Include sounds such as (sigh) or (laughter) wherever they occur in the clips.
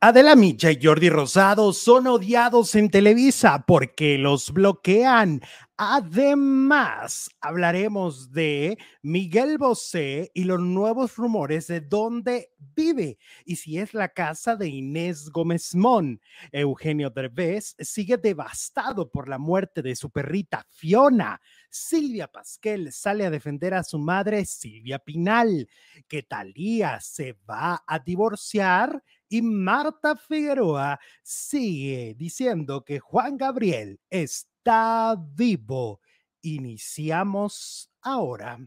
Adela Micha y Jordi Rosado son odiados en Televisa porque los bloquean. Además, hablaremos de Miguel Bosé y los nuevos rumores de dónde vive y si es la casa de Inés Gómez Mon. Eugenio Derbez sigue devastado por la muerte de su perrita Fiona. Silvia Pasquel sale a defender a su madre Silvia Pinal, que Talía se va a divorciar y Marta Figueroa sigue diciendo que Juan Gabriel está vivo. Iniciamos ahora.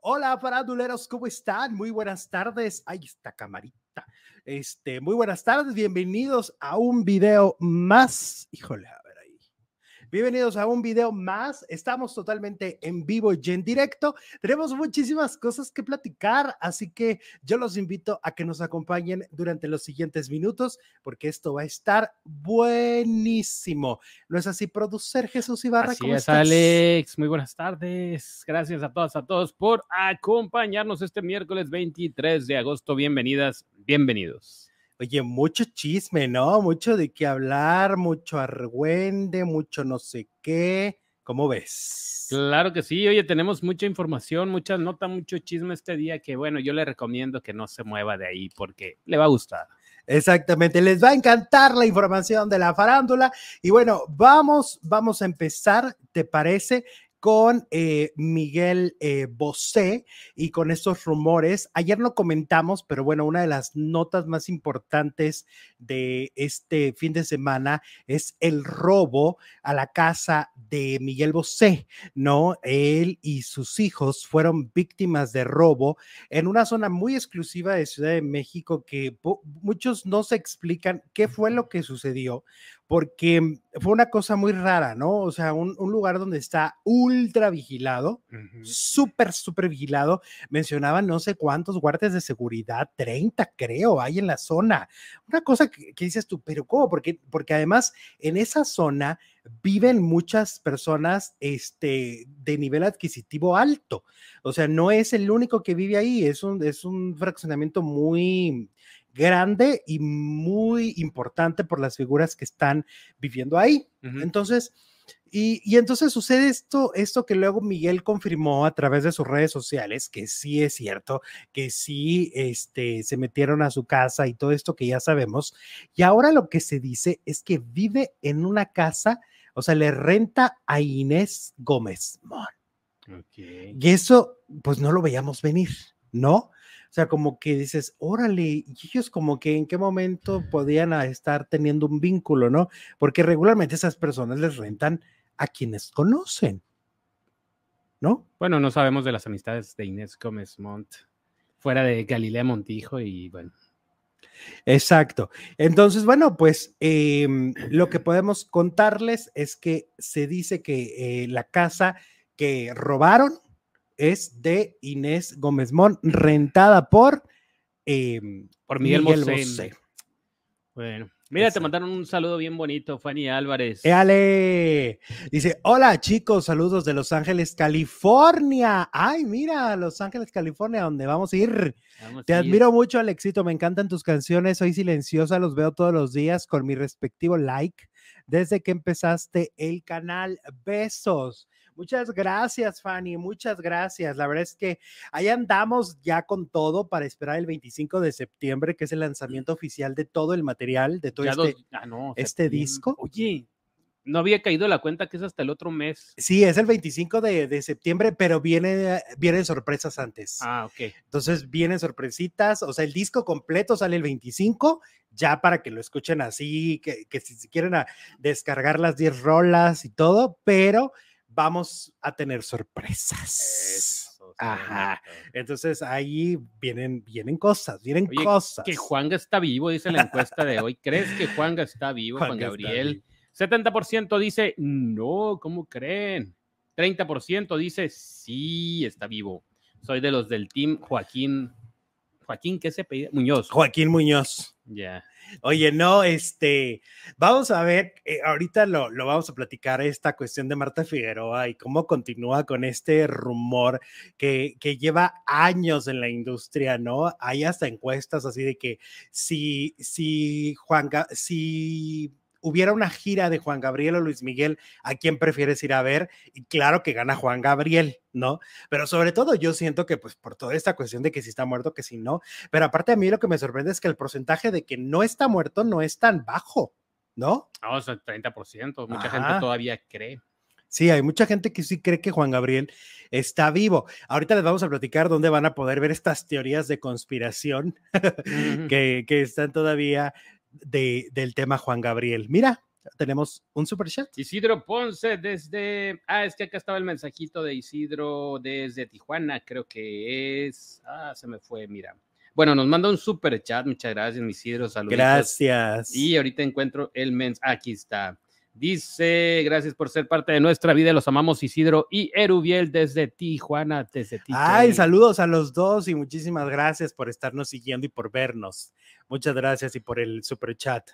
Hola, faraduleros, ¿cómo están? Muy buenas tardes. Ahí está camarita. Este, muy buenas tardes, bienvenidos a un video más. Híjole, Bienvenidos a un video más. Estamos totalmente en vivo y en directo. Tenemos muchísimas cosas que platicar, así que yo los invito a que nos acompañen durante los siguientes minutos porque esto va a estar buenísimo. ¿No es así, producer Jesús Ibarra? Así es, Alex. Muy buenas tardes. Gracias a todas, a todos por acompañarnos este miércoles 23 de agosto. Bienvenidas, bienvenidos. Oye, mucho chisme, ¿no? Mucho de qué hablar, mucho argüende, mucho no sé qué. ¿Cómo ves? Claro que sí. Oye, tenemos mucha información, mucha nota, mucho chisme este día que, bueno, yo le recomiendo que no se mueva de ahí porque le va a gustar. Exactamente, les va a encantar la información de la farándula. Y bueno, vamos, vamos a empezar, ¿te parece? Con eh, Miguel eh, Bosé y con estos rumores. Ayer lo comentamos, pero bueno, una de las notas más importantes de este fin de semana es el robo a la casa de Miguel Bosé, ¿no? Él y sus hijos fueron víctimas de robo en una zona muy exclusiva de Ciudad de México que muchos no se explican qué fue lo que sucedió porque fue una cosa muy rara, ¿no? O sea, un, lugar donde está ultra vigilado, súper, súper vigilado. Mencionaban no sé cuántos guardias de seguridad, 30 creo, hay en la zona. Una cosa que, dices tú, pero ¿cómo? Porque, porque además en esa zona viven muchas personas este, de nivel adquisitivo alto. O sea, no es el único que vive ahí, es un, es un fraccionamiento muy grande y muy importante por las figuras que están viviendo ahí. Entonces, y, entonces sucede esto, esto que luego Miguel confirmó a través de sus redes sociales, que sí es cierto, que sí este, se metieron a su casa y todo esto que ya sabemos. Y ahora lo que se dice es que vive en una casa, o sea, le renta a Inés Gómez. Y eso, pues no lo veíamos venir, ¿no? O sea, como que dices, órale, y ellos como que en qué momento podían estar teniendo un vínculo, ¿no? Porque regularmente esas personas les rentan a quienes conocen, ¿no? Bueno, no sabemos de las amistades de Inés Gómez Montt, fuera de Galilea Montijo y bueno. Exacto. Entonces, bueno, pues em, lo que podemos contarles es que se dice que eh, la casa que robaron es de Inés Gómez Mon, rentada por, em, por Miguel, Miguel Bueno, mira, te mandaron un saludo bien bonito, Fanny Álvarez. ¡Éale! Dice, hola chicos, saludos de Los Ángeles, California. Ay, mira, Los Ángeles, California, donde vamos a ir. te admiro mucho, Alexito, me encantan tus canciones, soy silenciosa, los veo todos los días con mi respectivo like desde que empezaste el canal. Besos. Muchas gracias, Fanny, muchas gracias. La verdad es que ahí andamos ya con todo para esperar el 25 de septiembre, que es el lanzamiento oficial de todo el material, de todo este, ah, este disco. Oye, no había caído la cuenta que es hasta el otro mes. Sí, es el 25 de, septiembre, pero viene, vienen sorpresas antes. Ah, ok. Entonces vienen sorpresitas, o sea, el disco completo sale el 25, ya para que lo escuchen así, que, que si quieren descargar las 10 rolas y todo, pero vamos a tener sorpresas. Ajá. Entonces ahí vienen, vienen cosas, vienen cosas. Que Juanga está vivo, dice la encuesta de hoy. ¿Crees que Juanga está vivo, Juan, Gabriel? 70% dice no, ¿cómo creen? 30% dice sí, está vivo. Soy de los del team Joaquín. Joaquín, ¿qué se pide? Muñoz. Joaquín Muñoz. Ya. Oye, no, este, vamos a ver, eh, ahorita lo, lo, vamos a platicar esta cuestión de Marta Figueroa y cómo continúa con este rumor que, que lleva años en la industria, ¿no? Hay hasta encuestas así de que si, si Juan, si hubiera una gira de Juan Gabriel o Luis Miguel, ¿a quién prefieres ir a ver? Y claro que gana Juan Gabriel, ¿no? Pero sobre todo yo siento que pues por toda esta cuestión de que si está muerto, que si no, pero aparte a mí lo que me sorprende es que el porcentaje de que no está muerto no es tan bajo, ¿no? No, o sea, 30%, mucha gente todavía cree. Sí, hay mucha gente que sí cree que Juan Gabriel está vivo. Ahorita les vamos a platicar dónde van a poder ver estas teorías de conspiración (laughs) que, que, están todavía de, del tema Juan Gabriel. Mira, tenemos un super chat. Isidro Ponce desde. Ah, es que acá estaba el mensajito de Isidro desde Tijuana, creo que es. Ah, se me fue, mira. Bueno, nos manda un super chat. Muchas gracias, Isidro. Saludos. Gracias. Y ahorita encuentro el mens. Aquí está. Dice, gracias por ser parte de nuestra vida, los amamos Isidro y Erubiel desde Tijuana, desde Tijuana. Ay, saludos a los dos y muchísimas gracias por estarnos siguiendo y por vernos. Muchas gracias y por el super chat.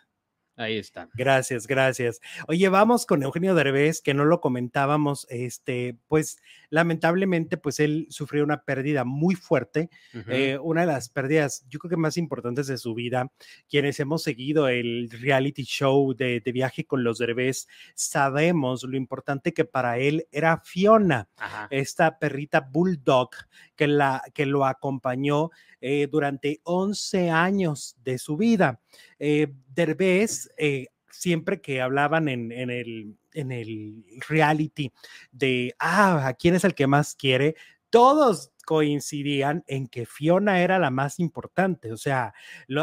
Ahí está. Gracias, gracias. Oye, vamos con Eugenio Derbez, que no lo comentábamos, este, pues lamentablemente, pues él sufrió una pérdida muy fuerte, eh, una de las pérdidas, yo creo que más importantes de su vida. Quienes hemos seguido el reality show de, viaje con los Derbez, sabemos lo importante que para él era Fiona, esta perrita bulldog que, la, que lo acompañó eh, durante 11 años de su vida. Eh, Derbez, eh, siempre que hablaban en, el, en el reality de, ah, ¿a quién es el que más quiere? Todos coincidían en que Fiona era la más importante, o sea,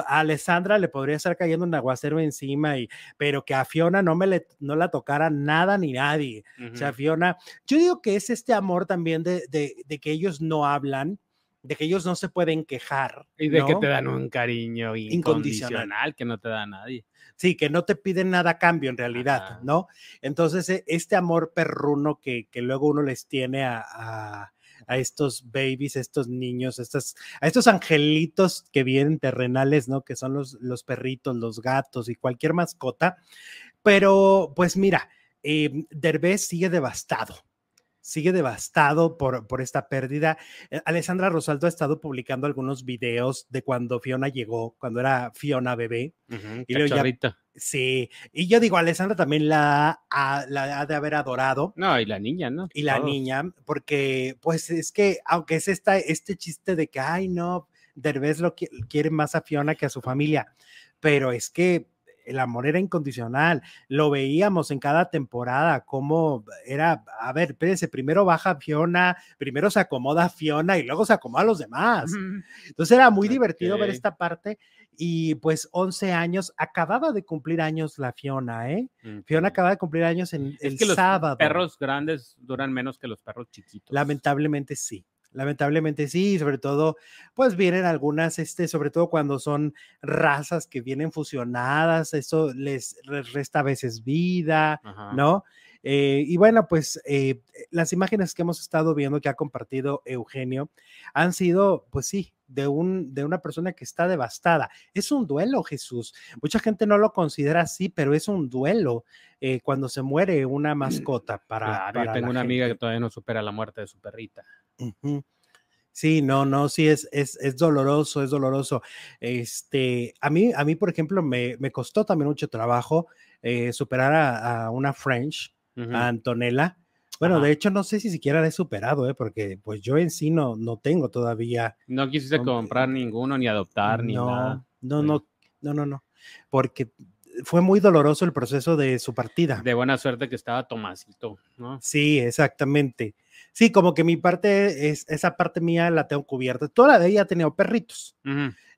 a Alessandra le podría estar cayendo un aguacero encima, y, pero que a Fiona no, me le, no la tocara nada ni nadie. O sea, Fiona, yo digo que es este amor también de, de que ellos no hablan, de que ellos no se pueden quejar. Y de que te dan un cariño incondicional, que no te da nadie. Sí, que no te piden nada a cambio en realidad, ¿no? Entonces, e, este amor perruno que, que luego uno les tiene a, a, estos babies, a estos niños, estos, a estos angelitos que vienen terrenales, ¿no? Que son los, los perritos, los gatos y cualquier mascota. Pero, pues mira, eh, Derbez sigue devastado sigue devastado por, por esta pérdida. Eh, Alessandra Rosaldo ha estado publicando algunos videos de cuando Fiona llegó, cuando era Fiona bebé. y ya, sí, y yo digo, Alessandra también la, ha, la ha de haber adorado. No, y la niña, ¿no? Y la niña, porque pues es que, aunque es esta, este chiste de que, ay, no, Derbez lo quiere más a Fiona que a su familia, pero es que el amor era incondicional. Lo veíamos en cada temporada, cómo era, a ver, espérense, primero baja Fiona, primero se acomoda Fiona y luego se acomoda a los demás. Entonces era muy divertido ver esta parte y pues 11 años, acababa de cumplir años la Fiona, ¿eh? Fiona acaba de cumplir años en el sábado. Los perros grandes duran menos que los perros chiquitos. Lamentablemente sí. Lamentablemente sí, sobre todo, pues vienen algunas, este, sobre todo cuando son razas que vienen fusionadas, eso les, resta a veces vida, ¿no? Eh, y bueno, pues eh, las imágenes que hemos estado viendo que ha compartido Eugenio han sido, pues sí, de, un, de una persona que está devastada. Es un duelo, Jesús. Mucha gente no lo considera así, pero es un duelo eh, cuando se muere una (clears throat) mascota para... yo tengo una amiga que todavía no supera la muerte de su perrita. Sí, no, no, sí, es, es, es, doloroso, es doloroso. Este, a mí, a mí, por ejemplo, me, me costó también mucho trabajo eh, superar a, una French, a Antonella. Bueno, de hecho, no sé si siquiera la he superado, ¿eh? porque pues yo en sí no, no tengo todavía. No quisiste comprar ninguno, ni adoptar, ni nada. No, no, no, no, no, porque fue muy doloroso el proceso de su partida. De buena suerte que estaba Tomasito, ¿no? Sí, exactamente sí, como que mi parte, es, esa parte mía la tengo cubierta. Toda la de ella ha tenido perritos.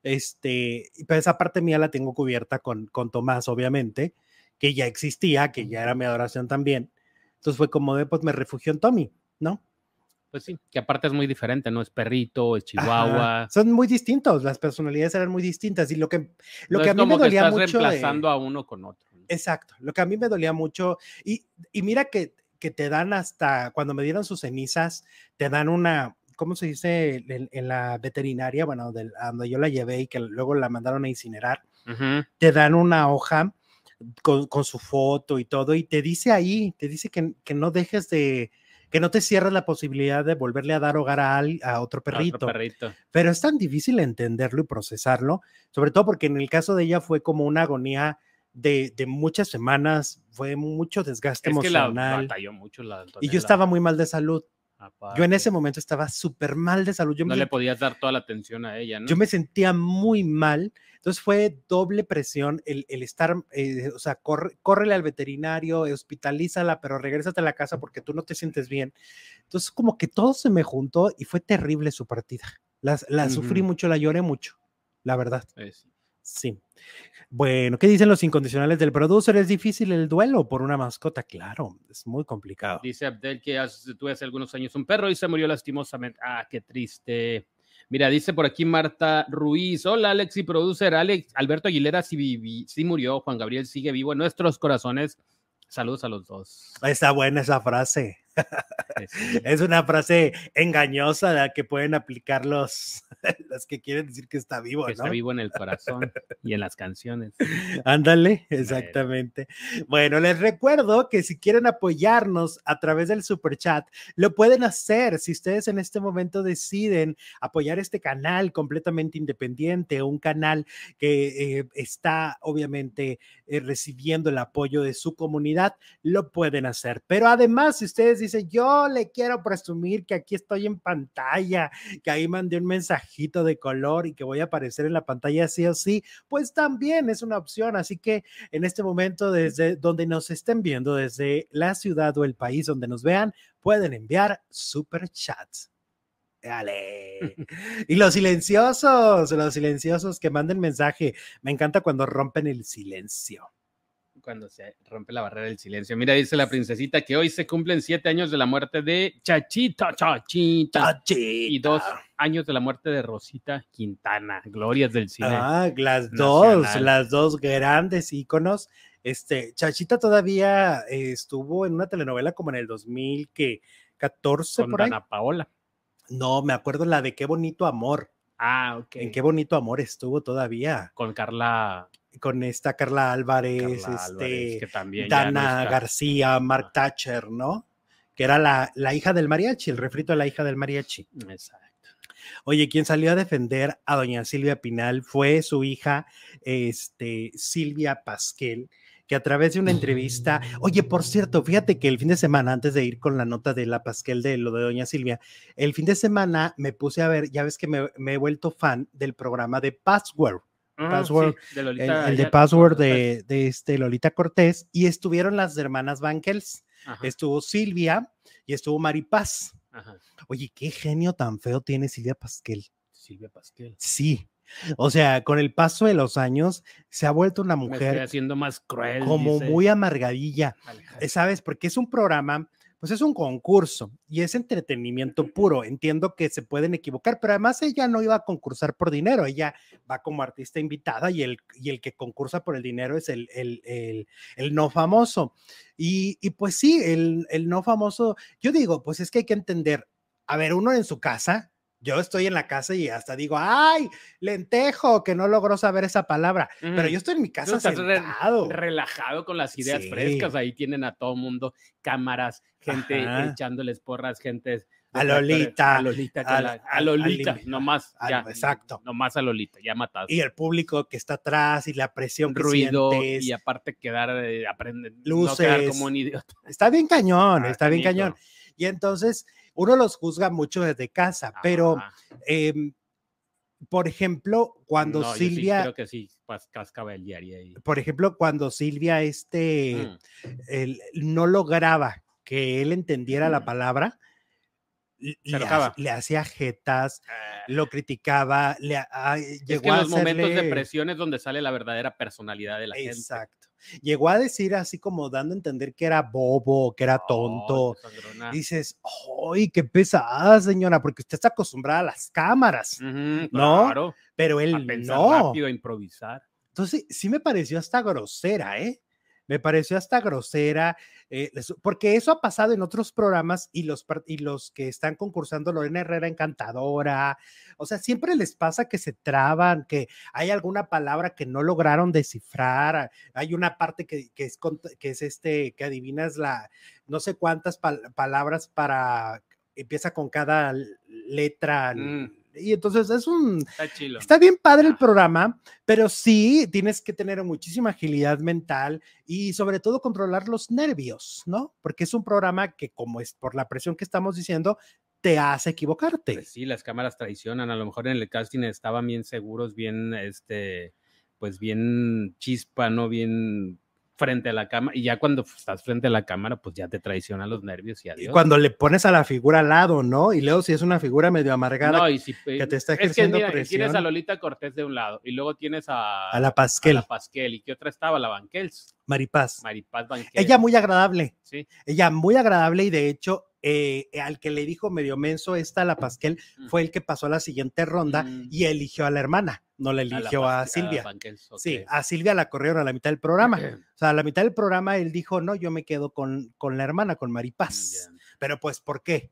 Este, pero esa parte mía la tengo cubierta con, con Tomás, obviamente, que ya existía, que ya era mi adoración también. Entonces fue como de, pues me refugio en Tommy, ¿no? Pues sí, que aparte es muy diferente, ¿no? Es perrito, es chihuahua. Son muy distintos, las personalidades eran muy distintas y lo que, lo que a mí me dolía mucho. reemplazando a uno con otro. Exacto, lo que a mí me dolía mucho y, y mira que que te dan hasta, cuando me dieron sus cenizas, te dan una, ¿cómo se dice? En, la veterinaria, bueno, donde yo la llevé y que luego la mandaron a incinerar, te dan una hoja con, su foto y todo, y te dice ahí, te dice que, que no dejes de, que no te cierres la posibilidad de volverle a dar hogar a, a otro, perrito. Pero es tan difícil entenderlo y procesarlo, sobre todo porque en el caso de ella fue como una agonía de, de muchas semanas, fue mucho desgaste es emocional. Que la mucho la, y yo estaba muy mal de salud. Yo en ese momento estaba súper mal de salud. Yo no le podías dar toda la atención a ella, ¿no? Yo me sentía muy mal. Entonces fue doble presión el, el estar, eh, o sea, corre, córrele al veterinario, hospitalízala, pero regrésate a la casa porque tú no te sientes bien. Entonces como que todo se me juntó y fue terrible su partida. La, la sufrí mucho, la lloré mucho, la verdad. Sí. Bueno, ¿qué dicen los incondicionales del producer? ¿Es difícil el duelo por una mascota? Claro, es muy complicado. Dice Abdel que tuve hace algunos años un perro y se murió lastimosamente. Ah, qué triste. Mira, dice por aquí Marta Ruiz. Hola, Alex y producer. Alex, Alberto Aguilera sí, sí murió. Juan Gabriel sigue vivo en nuestros corazones. Saludos a los dos. Está buena esa frase. Es una frase engañosa la que pueden aplicar (laughs) los, que quieren decir que está vivo. Está vivo en el corazón y en las canciones. Ándale, exactamente. Bueno, les recuerdo que si quieren apoyarnos a través del super chat, lo pueden hacer. Si ustedes en este momento deciden apoyar este canal completamente independiente, un canal que eh, está obviamente eh, recibiendo el apoyo de su comunidad, lo pueden hacer. Pero además, si ustedes dice, yo le quiero presumir que aquí estoy en pantalla, que ahí mandé un mensajito de color y que voy a aparecer en la pantalla sí o sí, pues también es una opción. Así que en este momento, desde donde nos estén viendo, desde la ciudad o el país donde nos vean, pueden enviar super chats. Dale. (laughs) Y los silenciosos, los silenciosos que manden mensaje. Me encanta cuando rompen el silencio cuando se rompe la barrera del silencio. Mira, dice la princesita que hoy se cumplen siete años de la muerte de Chachita, Chachita. Y dos años de la muerte de Rosita Quintana. Glorias del cine. Ah, las dos, las dos grandes íconos. Este, Chachita todavía eh, estuvo en una telenovela como en el 2014 Con por Ana Paola. No, me acuerdo la de Qué bonito amor. Ah, ok. En Qué bonito amor estuvo todavía. Con Carla con esta Carla Álvarez, este, Dana García, Mark Thatcher, ¿no? Que era la, la, hija del mariachi, el refrito de la hija del mariachi. Exacto. Oye, quien salió a defender a doña Silvia Pinal fue su hija, este, Silvia Pasquel, que a través de una entrevista, oye, por cierto, fíjate que el fin de semana, antes de ir con la nota de la Pasquel de lo de doña Silvia, el fin de semana me puse a ver, ya ves que me, me he vuelto fan del programa de Password Ah, password, el, de Password de, de, este Lolita Cortés, y estuvieron las hermanas Bankels, estuvo Silvia y estuvo Maripaz. Oye, qué genio tan feo tiene Silvia Pasquel. Silvia Pasquel. Sí. O sea, con el paso de los años se ha vuelto una mujer. haciendo más cruel. Como muy amargadilla. ¿Sabes? Porque es un programa pues es un concurso y es entretenimiento puro. Entiendo que se pueden equivocar, pero además ella no iba a concursar por dinero, ella va como artista invitada y el, y el que concursa por el dinero es el, el, el, no famoso. Y, y pues sí, el, el no famoso, yo digo, pues es que hay que entender, a ver, uno en su casa, yo estoy en la casa y hasta digo, ay, lentejo, que no logró saber esa palabra, pero yo estoy en mi casa sentado. relajado con las ideas frescas, ahí tienen a todo mundo, cámaras, gente echándoles porras, gente... A Lolita. A Lolita, a, Lolita, no más, ya, exacto. más a Lolita, ya matado. Y el público que está atrás y la presión Ruido y aparte quedar, eh, aprender, luces. como un idiota. Está bien cañón, ah, está bien cañón. Y entonces uno los juzga mucho desde casa, pero, em, por ejemplo, cuando Silvia... creo que sí, pues, cascaba el diario ahí. Por ejemplo, cuando Silvia este, mm. no lograba que él entendiera la mm. palabra, le, hacía jetas, ah. lo criticaba, le, es que en los momentos de presión es donde sale la verdadera personalidad de la gente. Exacto. Llegó a decir así como dando a entender que era bobo, que era tonto. Dices, ¡ay, qué pesada, señora! Porque usted está acostumbrada a las cámaras, ¿no? Pero él no. rápido, a improvisar. Entonces, sí me pareció hasta grosera, ¿eh? Me pareció hasta grosera, eh, porque eso ha pasado en otros programas y los, y los que están concursando, Lorena Herrera encantadora, o sea, siempre les pasa que se traban, que hay alguna palabra que no lograron descifrar, hay una parte que, es, que es este, que adivinas la, no sé cuántas palabras para, empieza con cada letra. Mm y entonces es un... Está, está bien padre el programa, pero sí tienes que tener muchísima agilidad mental y sobre todo controlar los nervios, ¿no? Porque es un programa que como es por la presión que estamos diciendo, te hace equivocarte. Pues sí, las cámaras traicionan, a lo mejor en el casting estaban bien seguros, bien, este, pues bien chispa, ¿no? Bien frente a la cámara y ya cuando estás frente a la cámara, pues ya te traicionan los nervios y adiós. cuando le pones a la figura al lado, ¿no? Y luego si es una figura medio amargada y si, que te está ejerciendo es que, mira, Tienes a Lolita Cortés de un lado y luego tienes a, a la Pasquel. A la Pasquel. ¿Y qué otra estaba? La Banquels. Maripaz. Maripaz Banquels. Ella muy agradable. Sí. Ella muy agradable y de hecho eh, al que le dijo medio menso esta la Pasquel mm. fue el que pasó a la siguiente ronda mm. y eligió a la hermana, no le eligió a, Silvia. Sí, a Silvia la corrieron a la mitad del programa. O sea, a la mitad del programa él dijo, no, yo me quedo con, con la hermana, con Maripaz. Pero pues, ¿por qué?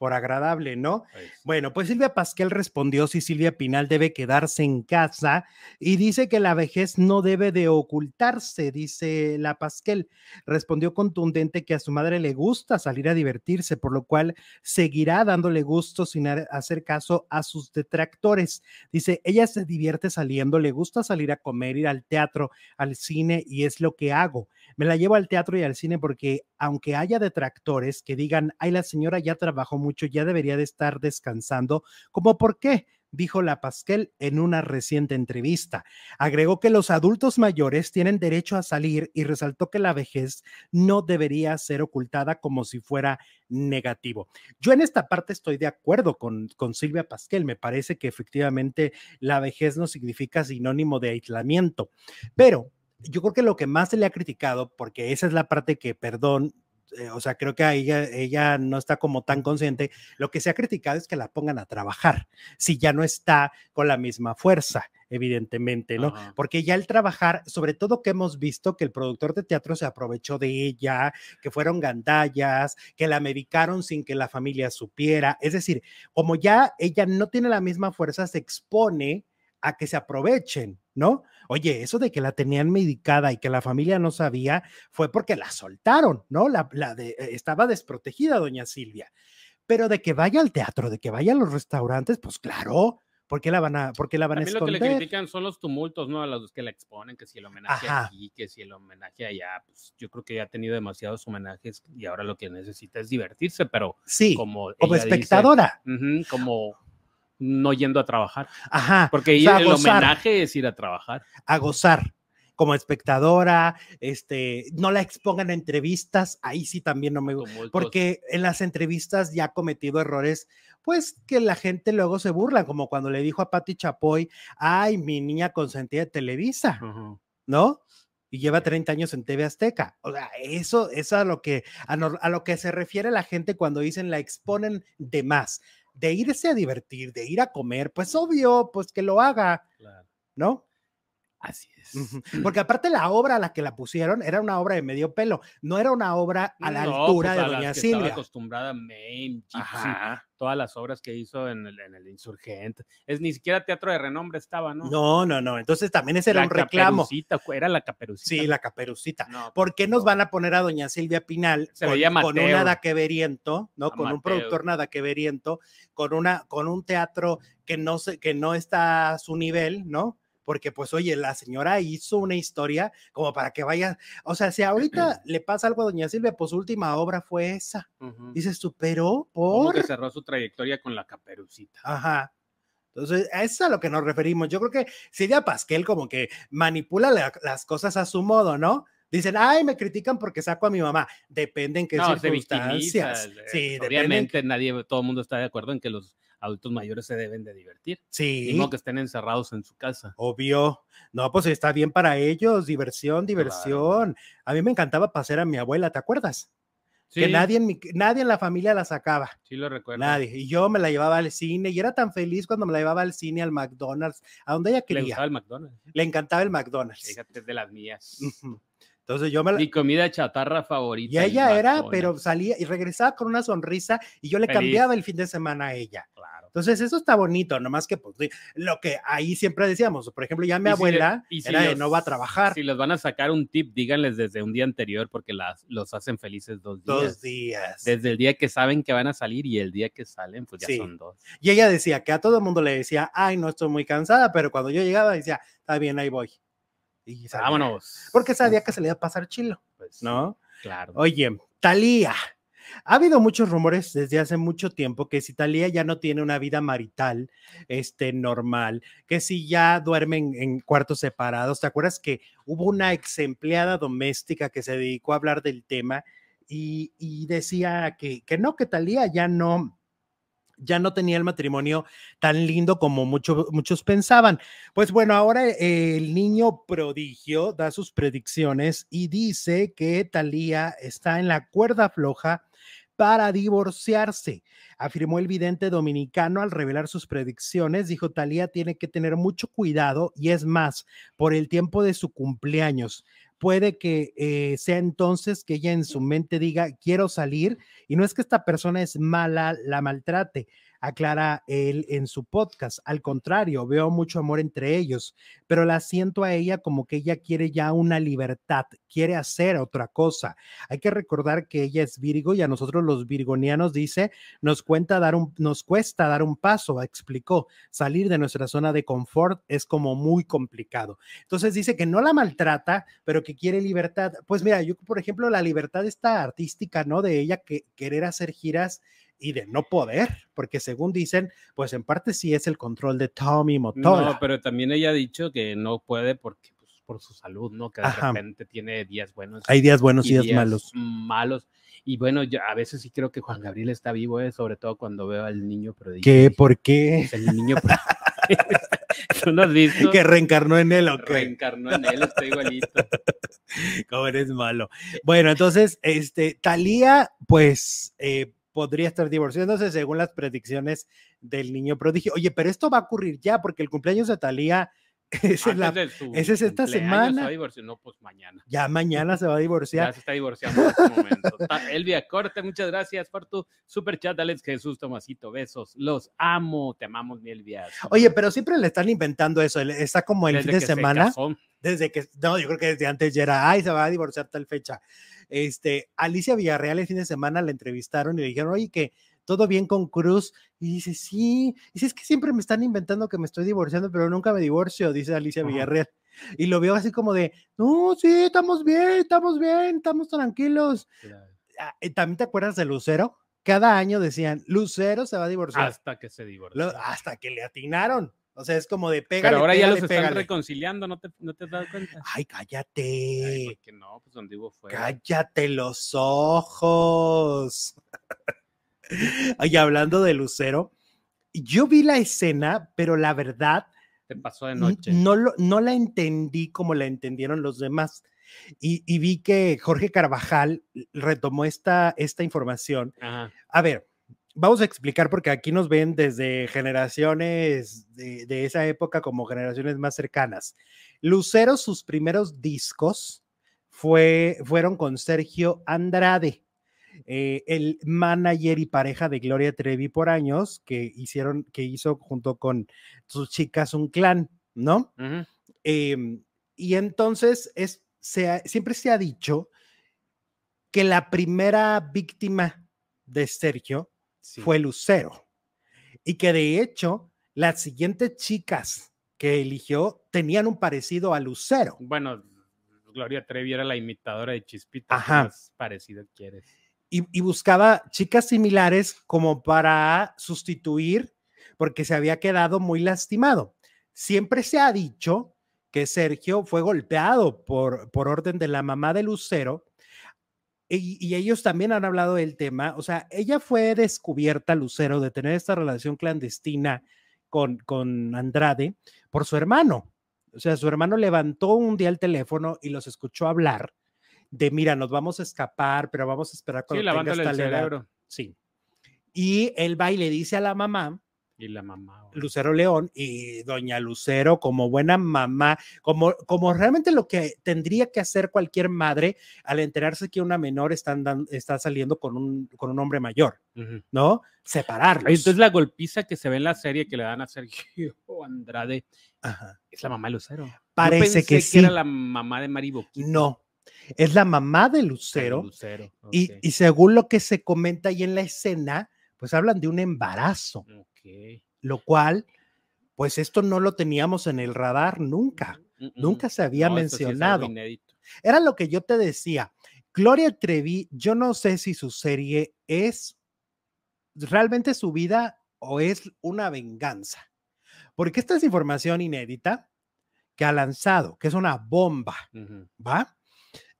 Por agradable, ¿no? Bueno, pues Silvia Pasquel respondió si Silvia Pinal debe quedarse en casa y dice que la vejez no debe de ocultarse, dice la Pasquel. Respondió contundente que a su madre le gusta salir a divertirse, por lo cual seguirá dándole gusto sin hacer caso a sus detractores. Dice, ella se divierte saliendo, le gusta salir a comer, ir al teatro, al cine y es lo que hago. Me la llevo al teatro y al cine porque aunque haya detractores que digan, ay, la señora ya trabajó mucho, ya debería de estar descansando, ¿cómo por qué? dijo la Pasquel en una reciente entrevista. Agregó que los adultos mayores tienen derecho a salir y resaltó que la vejez no debería ser ocultada como si fuera negativo. Yo en esta parte estoy de acuerdo con, con Silvia Pasquel. Me parece que efectivamente la vejez no significa sinónimo de aislamiento, pero yo creo que lo que más se le ha criticado, porque esa es la parte que, perdón, eh, o sea, creo que ella, ella no está como tan consciente, lo que se ha criticado es que la pongan a trabajar, si ya no está con la misma fuerza, evidentemente, ¿no? Porque ya el trabajar, sobre todo que hemos visto que el productor de teatro se aprovechó de ella, que fueron gandallas, que la medicaron sin que la familia supiera, es decir, como ya ella no tiene la misma fuerza, se expone a que se aprovechen, ¿no? Oye, eso de que la tenían medicada y que la familia no sabía fue porque la soltaron, ¿no? La, de, eh, estaba desprotegida doña Silvia. Pero de que vaya al teatro, de que vaya a los restaurantes, pues claro, ¿Por qué la van a, por qué la van a, esconder? lo que le critican son los tumultos, ¿no? A los que la exponen, que si el homenaje aquí, que si el homenaje allá, pues yo creo que ya ha tenido demasiados homenajes y ahora lo que necesita es divertirse, pero sí, como, como espectadora. como no yendo a trabajar. Ajá. Porque el homenaje es ir a trabajar. A gozar como espectadora, este, no la expongan a entrevistas, ahí sí también no me gusta, porque en las entrevistas ya ha cometido errores, pues que la gente luego se burla, como cuando le dijo a Patti Chapoy, ay, mi niña consentida de Televisa, ¿no? Y lleva 30 años en TV Azteca. O sea, eso, es a lo que, a, a lo que se refiere la gente cuando dicen la exponen de más de irse a divertir, de ir a comer, pues obvio, pues que lo haga, ¿no? Así es. Porque aparte la obra a la que la pusieron era una obra de medio pelo, no era una obra a la altura pues, de Doña Silvia. Estaba acostumbrada a Maine, todas las obras que hizo en el, en el, Insurgente. Es ni siquiera teatro de renombre estaba, ¿no? No, no, no. Entonces también ese era un reclamo. era la caperucita. Sí, la caperucita. ¿Por qué nos van a poner a Doña Silvia Pinal con, con, un nada que veriento, ¿no? con un productor nada que veriento, con una, con un teatro que no se, que no está a su nivel, ¿no? Porque pues oye, la señora hizo una historia como para que vaya, o sea, si (clears throat) ahorita le pasa algo a doña Silvia, pues su última obra fue esa. Dices tú, pero por... que cerró su trayectoria con la caperucita. Aja. Entonces, a eso es a lo que nos referimos. Yo creo que Silvia Pasquel como que manipula las cosas a su modo, ¿no? Dicen, ay, me critican porque saco a mi mamá. Depende en qué circunstancias. Sí, obviamente nadie, todo el mundo está de acuerdo en que los adultos mayores se deben de divertir. Sí. no que estén encerrados en su casa. Obvio. No, pues está bien para ellos, diversión, diversión. A mí me encantaba pasear a mi abuela, ¿te acuerdas? Que nadie en, mi, nadie en la familia la sacaba. Sí, lo recuerdo. Nadie. Y yo me la llevaba al cine y era tan feliz cuando me la llevaba al cine, al McDonald's, a donde ella quería. Le gustaba el McDonald's. Le encantaba el McDonald's. Fíjate, de las mías. Entonces yo me Mi comida chatarra favorita. Y ella era, pero salía y regresaba con una sonrisa y yo le cambiaba el fin de semana a ella. Claro. Entonces eso está bonito, nomás que pues lo que ahí siempre decíamos, por ejemplo, ya mi abuela era no va a trabajar. Si les van a sacar un tip, díganles desde un día anterior porque las, los hacen felices dos días. Dos días. Desde el día que saben que van a salir y el día que salen, pues ya son dos. Y ella decía que a todo el mundo le decía, ay, no estoy muy cansada, pero cuando yo llegaba decía, está bien, ahí voy. Y Vámonos. Porque sabía que se le iba a pasar chilo, pues, ¿no? Claro. Oye, Talía. Ha habido muchos rumores desde hace mucho tiempo que si Talía ya no tiene una vida marital este, normal, que si ya duermen en cuartos separados. ¿Te acuerdas que hubo una ex empleada doméstica que se dedicó a hablar del tema y, y decía que, que no, que Talía ya no, ya no tenía el matrimonio tan lindo como muchos pensaban. Pues bueno, ahora el niño prodigio da sus predicciones y dice que Talía está en la cuerda floja para divorciarse. Afirmó el vidente dominicano al revelar sus predicciones. Dijo, Talía tiene que tener mucho cuidado y es más, por el tiempo de su cumpleaños puede que eh, sea entonces que ella en su mente diga, quiero salir, y no es que esta persona es mala, la maltrate, aclara él en su podcast. Al contrario, veo mucho amor entre ellos, pero la siento a ella como que ella quiere ya una libertad, quiere hacer otra cosa. Hay que recordar que ella es Virgo y a nosotros los virgonianos dice, nos, cuenta dar un, nos cuesta dar un paso, explicó. Salir de nuestra zona de confort es como muy complicado. Entonces dice que no la maltrata, pero que quiere libertad. Pues mira, yo por ejemplo, la libertad esta artística, ¿no? De ella que querer hacer giras y de no poder, porque según dicen, pues en parte sí es el control de Tommy Motola. No, pero también ella ha dicho que no puede porque pues, por su salud, ¿no? Que de repente tiene días buenos. Hay días buenos y días, malos. Malos. Y bueno, yo a veces sí creo que Juan Gabriel está vivo, ¿eh? sobre todo cuando veo al niño prodigio. ¿Qué? ¿Por qué? el niño (laughs) ¿Tú no has visto? Que reencarnó en él, ¿o Reencarnó en él, está igualito. (laughs) Cómo eres malo. Bueno, entonces, este, Talía, pues, eh, podría estar divorciándose según las predicciones del niño prodigio. Oye, pero esto va a ocurrir ya porque el cumpleaños de Talía (laughs) es, es esta semana. No, pues mañana. Ya mañana se va a divorciar. Ya se está divorciando en este momento. Elvia Corte, muchas gracias por tu super chat, Alex Jesús Tomasito. Besos. Los amo. Te amamos, mi Elvia. Oye, pero siempre le están inventando eso. Está como el fin de semana. Desde que, no, yo creo que desde antes ya era, ay, se va a divorciar tal fecha. Este, Alicia Villarreal el fin de semana la entrevistaron y le dijeron, oye, que todo bien con Cruz. Y dice, sí. Y dice, es que siempre me están inventando que me estoy divorciando, pero nunca me divorcio, dice Alicia Villarreal. Y lo veo así como de, no, sí, estamos bien, estamos bien, estamos tranquilos. Ah, ¿También te acuerdas de Lucero? Cada año decían, Lucero se va a divorciar. Hasta que se divorció. hasta que le atinaron. O sea, es como de pega. Pero ahora ya los están reconciliando, ¿no te, ¿no te das cuenta? Ay, cállate. Ay, que no, pues donde hubo fue. Cállate los ojos. (laughs) (laughs) Ay, hablando de Lucero, yo vi la escena, pero la verdad. Te pasó de noche. No, no la entendí como la entendieron los demás. Y, y vi que Jorge Carvajal retomó esta, esta información. A ver, vamos a explicar porque aquí nos ven desde generaciones de, esa época como generaciones más cercanas. Lucero, sus primeros discos fue, fueron con Sergio Andrade, eh, el manager y pareja de Gloria Trevi por años, que hicieron, que hizo junto con sus chicas un clan, ¿no? Em, y entonces es, siempre se ha dicho que la primera víctima de Sergio fue Lucero. Y que de hecho, las siguientes chicas que eligió tenían un parecido a Lucero. Bueno, Gloria Trevi era la imitadora de Chispita, Ajá. más parecido quieres. Y, y, buscaba chicas similares como para sustituir, porque se había quedado muy lastimado. Siempre se ha dicho que Sergio fue golpeado por, por orden de la mamá de Lucero y, ellos también han hablado del tema, o sea, ella fue descubierta, Lucero, de tener esta relación clandestina con, con Andrade por su hermano. O sea, su hermano levantó un día el teléfono y los escuchó hablar de, mira, nos vamos a escapar, pero vamos a esperar cuando sí, tengas el cerebro. Sí. Y él va y le dice a la mamá Y la mamá. Lucero León y doña Lucero como buena mamá, como, como realmente lo que tendría que hacer cualquier madre al enterarse que una menor está, está saliendo con un, con un hombre mayor, ¿no? Separarlos. Entonces la golpiza que se ve en la serie que le dan a Sergio (laughs) Andrade es la mamá de Lucero. Parece que, sí. era la mamá de Maribo. No, es la mamá de Lucero. y, y según lo que se comenta ahí en la escena, pues hablan de un embarazo. Lo cual, pues esto no lo teníamos en el radar nunca. Nunca se había mencionado. Era lo que yo te decía. Gloria Trevi, yo no sé si su serie es realmente su vida o es una venganza. Porque esta es información inédita que ha lanzado, que es una bomba, ¿va?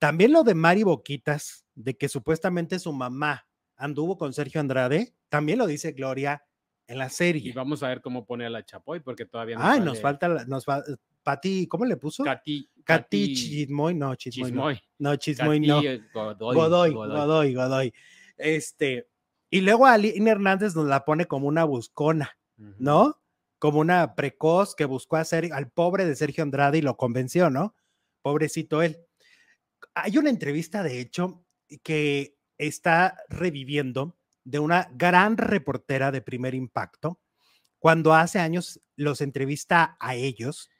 También lo de Mari Boquitas, de que supuestamente su mamá anduvo con Sergio Andrade, también lo dice Gloria en la serie. Y vamos a ver cómo pone a la Chapoy, porque todavía no. Ah, nos falta, nos va, Pati, ¿cómo le puso? Cati. Cati Chismoy, no, Chismoy. No, Chismoy no. Godoy, Godoy, Godoy, Este, y luego Aline Hernández nos la pone como una buscona, ¿no? Como una precoz que buscó hacer al pobre de Sergio Andrade y lo convenció, ¿no? Pobrecito él. Hay una entrevista, de hecho, que está reviviendo de una gran reportera de primer impacto, cuando hace años los entrevista a ellos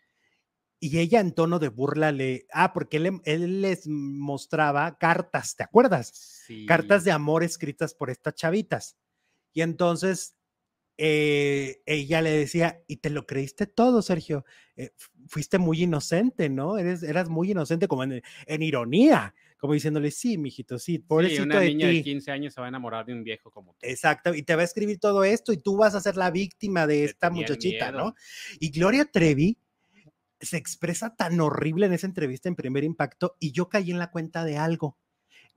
y ella en tono de burla le, ah, porque él, les mostraba cartas, ¿te acuerdas? Cartas de amor escritas por estas chavitas. Y entonces eh, ella le decía, y te lo creíste todo, Sergio, eh, fuiste muy inocente, ¿no? Eres, eras muy inocente, como en, en ironía como diciéndole, sí, mijito, sí, pobrecito sí, una niña de, 15 años se va a enamorar de un viejo como tú. Exacto, y te va a escribir todo esto y tú vas a ser la víctima de esta muchachita, ¿no? Y Gloria Trevi se expresa tan horrible en esa entrevista en primer impacto y yo caí en la cuenta de algo.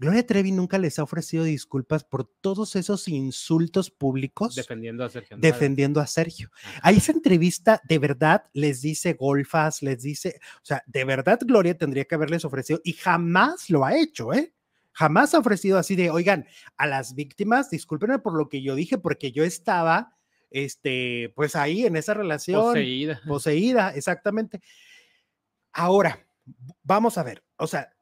Gloria Trevi nunca les ha ofrecido disculpas por todos esos insultos públicos. Defendiendo a Sergio. Defendiendo a Sergio. A esa entrevista, de verdad, les dice golfas, les dice, o sea, de verdad Gloria tendría que haberles ofrecido y jamás lo ha hecho, ¿eh? Jamás ha ofrecido así de, oigan, a las víctimas, discúlpenme por lo que yo dije, porque yo estaba, este, pues ahí en esa relación. Poseída. Poseída, exactamente. Ahora, vamos a ver, o sea,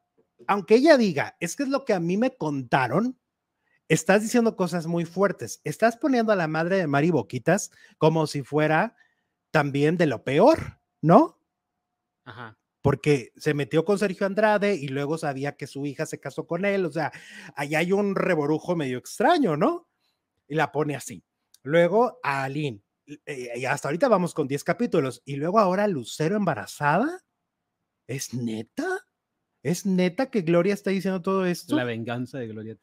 aunque ella diga, es que es lo que a mí me contaron, estás diciendo cosas muy fuertes. Estás poniendo a la madre de Mari Boquitas como si fuera también de lo peor, ¿no? Ajá. Porque se metió con Sergio Andrade y luego sabía que su hija se casó con él. O sea, ahí hay un reborujo medio extraño, ¿no? Y la pone así. Luego a Aline. Eh, y hasta ahorita vamos con 10 capítulos. Y luego ahora Lucero embarazada. ¿Es neta? ¿Es neta que Gloria está diciendo todo esto? La venganza de Gloria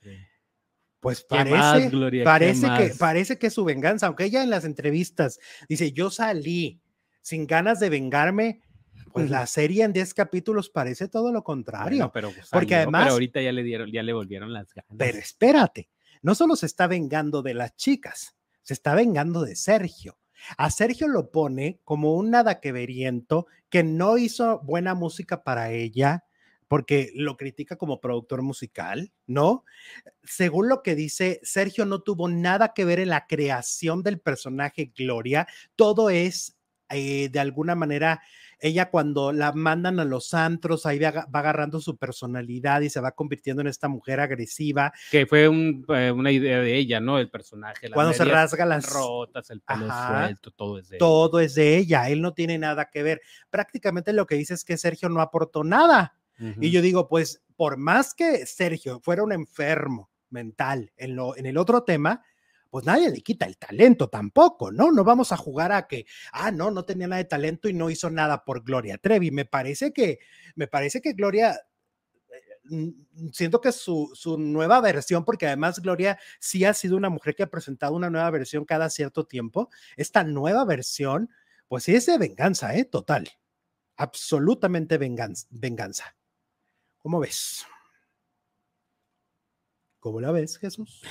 Pues parece, parece, que, parece que es su venganza, aunque ella en las entrevistas dice, yo salí sin ganas de vengarme, pues la serie en 10 capítulos parece todo lo contrario. pero, pues, porque además... Pero ahorita ya le, dieron, ya le volvieron las ganas. Pero espérate, no solo se está vengando de las chicas, se está vengando de Sergio. A Sergio lo pone como un nada que veriento que no hizo buena música para ella, porque lo critica como productor musical, ¿no? Según lo que dice, Sergio no tuvo nada que ver en la creación del personaje Gloria, todo es eh, de alguna manera, ella cuando la mandan a los antros, ahí va, agarrando su personalidad y se va convirtiendo en esta mujer agresiva. Que fue eh, una idea de ella, ¿no? El personaje. cuando se rasga las rotas, el pelo suelto, todo es de Todo es de ella, él no tiene nada que ver. Prácticamente lo que dice es que Sergio no aportó nada y yo digo, pues por más que Sergio fuera un enfermo mental en, lo, en el otro tema, pues nadie le quita el talento tampoco, ¿no? No vamos a jugar a que, ah, no, no tenía nada de talento y no hizo nada por Gloria Trevi. Me parece que, me parece que Gloria, eh, siento que su, su nueva versión, porque además Gloria sí ha sido una mujer que ha presentado una nueva versión cada cierto tiempo, esta nueva versión, pues sí es de venganza, ¿eh? Total, absolutamente venganza. venganza. ¿Cómo ves? ¿Cómo la ves, Jesús?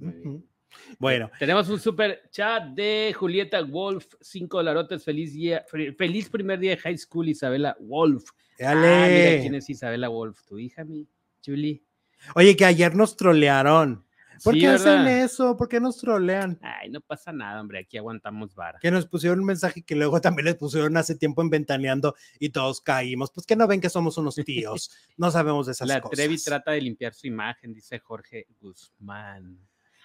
(coughs) Bueno. Tenemos un super chat de Julieta Wolf, cinco dolarotes, feliz día, feliz primer día de high school, Isabela Wolf. Dale. Ah, mira quién es Isabela Wolf, tu hija, mi Julie. Oye, que ayer nos trolearon. ¿Por Sí, qué hacen eso? ¿Por qué nos trolean? Ay, no pasa nada, hombre, aquí aguantamos vara. Que nos pusieron un mensaje que luego también les pusieron hace tiempo en Ventaneando y todos caímos. Pues que no ven que somos unos tíos. No sabemos de esas La cosas. Trevi trata de limpiar su imagen, dice Jorge Guzmán.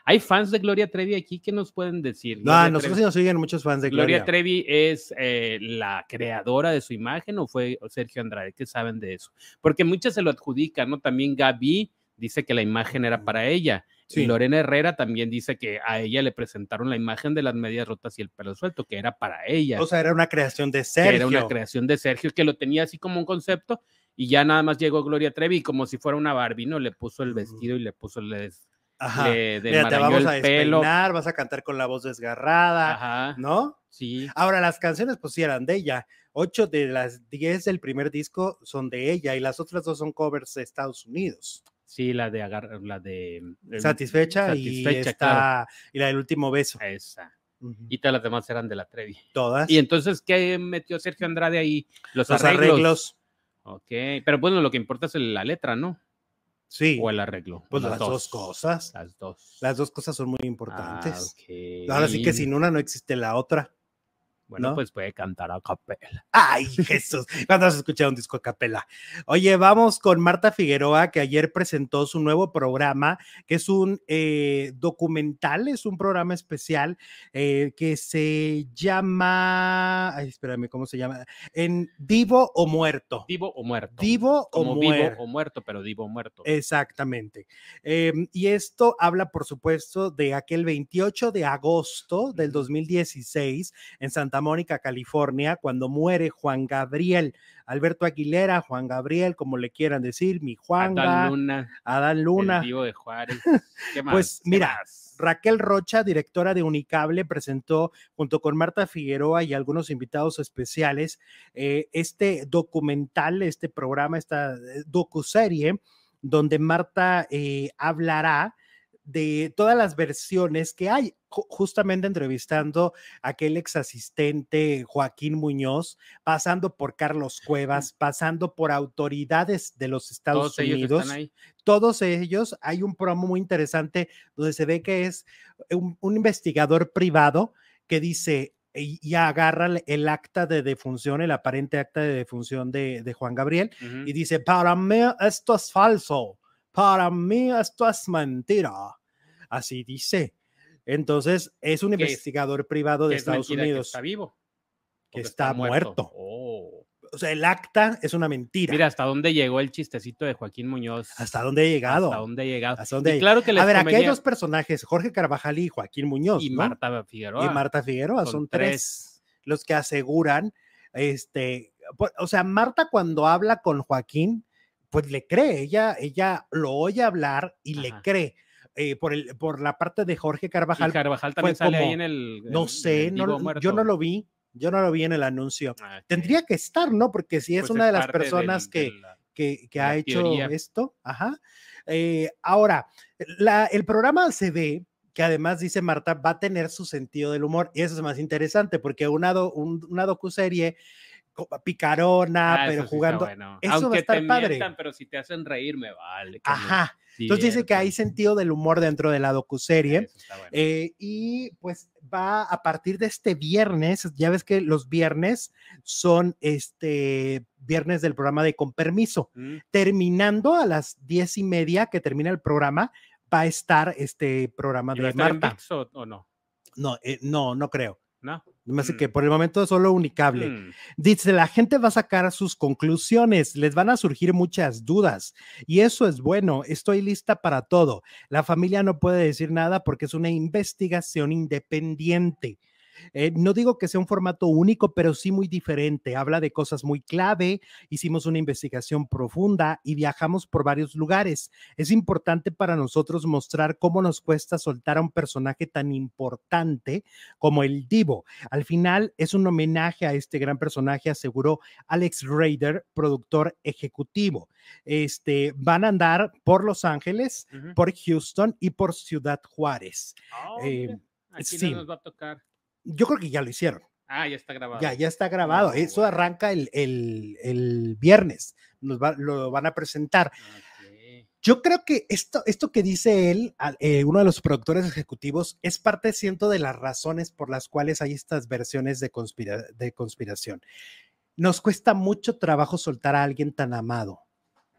Hay fans de Gloria Trevi aquí que nos pueden decir. No, nosotros sí nos siguen muchos fans de Gloria Gloria. Trevi es eh, la creadora de su imagen o fue Sergio Andrade? ¿Qué saben de eso? Porque muchas se lo adjudican, ¿no? También Gaby dice que la imagen era para ella. Sí. Lorena Herrera también dice que a ella le presentaron la imagen de las medias rotas y el pelo suelto, que era para ella. O sea, era una creación de que Sergio. era una creación de Sergio que lo tenía así como un concepto y ya nada más llegó Gloria Trevi como si fuera una Barbie, ¿no? Le puso el vestido y le puso, le, Ajá. le Mira, te vamos a el pelo. despeinar, vas a cantar con la voz desgarrada, Ajá, ¿no? sí. Ahora, las canciones pues sí eran de ella. Ocho de las diez del primer disco son de ella y las otras dos son covers de Estados Unidos. Sí, la de agar- la de eh, Satisfecha, y esta claro, y la del último beso. esa. Y todas las demás eran de la Trevi. Todas. Y entonces, ¿qué metió Sergio Andrade ahí? Los, los arreglos. arreglos. Ok, pero bueno, lo que importa es la letra, ¿no? Sí. O el arreglo. Pues las dos cosas. Las dos. Las dos cosas son muy Ah, importantes. ok. Ahora sí que sin una no existe la otra. Bueno, ¿no? pues puede cantar a capela. (laughs) Ay, Jesús, cuando has escuchado un disco a capela. Oye, vamos con Marta Figueroa, que ayer presentó su nuevo programa, que es un eh, documental, es un programa especial eh, que se llama, ay, espérame, ¿cómo se llama? En Vivo o Muerto. Vivo o muerto. Vivo o Como vivo muerto. o muerto, pero vivo o muerto. Exactamente. Em, y esto habla, por supuesto, de aquel 28 de agosto del 2016 en Santa Mónica, California, cuando muere Juan Gabriel, Alberto Aguilera, Juan Gabriel, como le quieran decir, mi Juan Adán Luna, Adán el Luna. vivo de Juárez. (laughs) ¿Qué más? Pues, ¿Qué mira, más? Raquel Rocha, directora de Unicable, presentó junto con Marta Figueroa y algunos invitados especiales eh, este documental, este programa, esta eh, docuserie, donde Marta eh, hablará de todas las versiones que hay, ju- justamente entrevistando a aquel ex asistente Joaquín Muñoz, pasando por Carlos Cuevas, pasando por autoridades de los Estados Todos ellos Unidos están ahí. todos ellos, hay un promo muy interesante donde se ve que es un, un investigador privado que dice y, agarra el- acta de defunción, el aparente acta de defunción de, de Juan Gabriel y dice, para mí esto es falso, para mí esto es mentira. Así dice. Entonces, es un es- investigador privado de Estados mentira que Unidos está vivo. que está muerto. Oh. O sea, el acta es una mentira. Mira, hasta dónde llegó el chistecito de Joaquín Muñoz. ¿Hasta dónde ha llegado? Hasta dónde ha llegado. ¿Hasta dónde Y claro que les A ver, convenía- dos personajes, Jorge Carvajal y Joaquín Muñoz. y ¿no? Marta Figueroa. y Marta Figueroa, son, tres. los que aseguran, este, o sea, Marta cuando habla con Joaquín, pues le cree, ella, ella lo oye hablar y le cree. eh, por, el, por la parte de Jorge Y Carvajal, Carvajal también sale ahí en el. no sé, no, yo no lo vi, yo no lo vi en el anuncio. Ah. Tendría que estar, ¿no? Porque si es Pues una de las del- personas que, que, ha hecho teoría. esto. Ajá. Eh, ahora, la- el programa se ve que además, dice Marta, va a tener su sentido del humor. Y eso es más interesante porque una, do- un- una docuserie picarona, Ah, pero sí jugando. bueno. eso va a estar te padre. mientan, pero si te hacen reír, me vale. me Ajá. Entonces dice que hay sentido del humor dentro de la docuserie. Bueno. Eh, y pues va a partir de este viernes, ya ves que los viernes son este viernes del programa de Con Permiso. Mm, Terminando a las diez y media que termina el programa, va a estar este programa ¿y va a de Marta. O, o no? No, eh, no, no creo. ¿No? Me hace Mm. que por el momento solo unicable. Mm, Dice, la gente va a sacar sus conclusiones, les van a surgir muchas dudas y eso es bueno, estoy lista para todo. La familia no puede decir nada porque es una investigación independiente. Eh, no digo que sea un formato único, pero sí muy diferente. Habla de cosas muy clave, hicimos una investigación profunda y viajamos por varios lugares. Es importante para nosotros mostrar cómo nos cuesta soltar a un personaje tan importante como el Divo. Al final es un homenaje a este gran personaje, aseguró Alex Raider, productor ejecutivo. Este, van a andar por Los Ángeles, por Houston y por Ciudad Juárez. Ah, eh, mira, aquí sí. no nos va a tocar. Yo creo que ya lo hicieron. Ah, ya está grabado. Ya, ya está grabado. No, Eso bueno. arranca el, el- el viernes. Nos va- lo van a presentar. Ok. Yo creo que esto, esto que dice él, eh, uno de los productores ejecutivos, es parte, siento, de las razones por las cuales hay estas versiones de, de conspiración. Nos cuesta mucho trabajo soltar a alguien tan amado,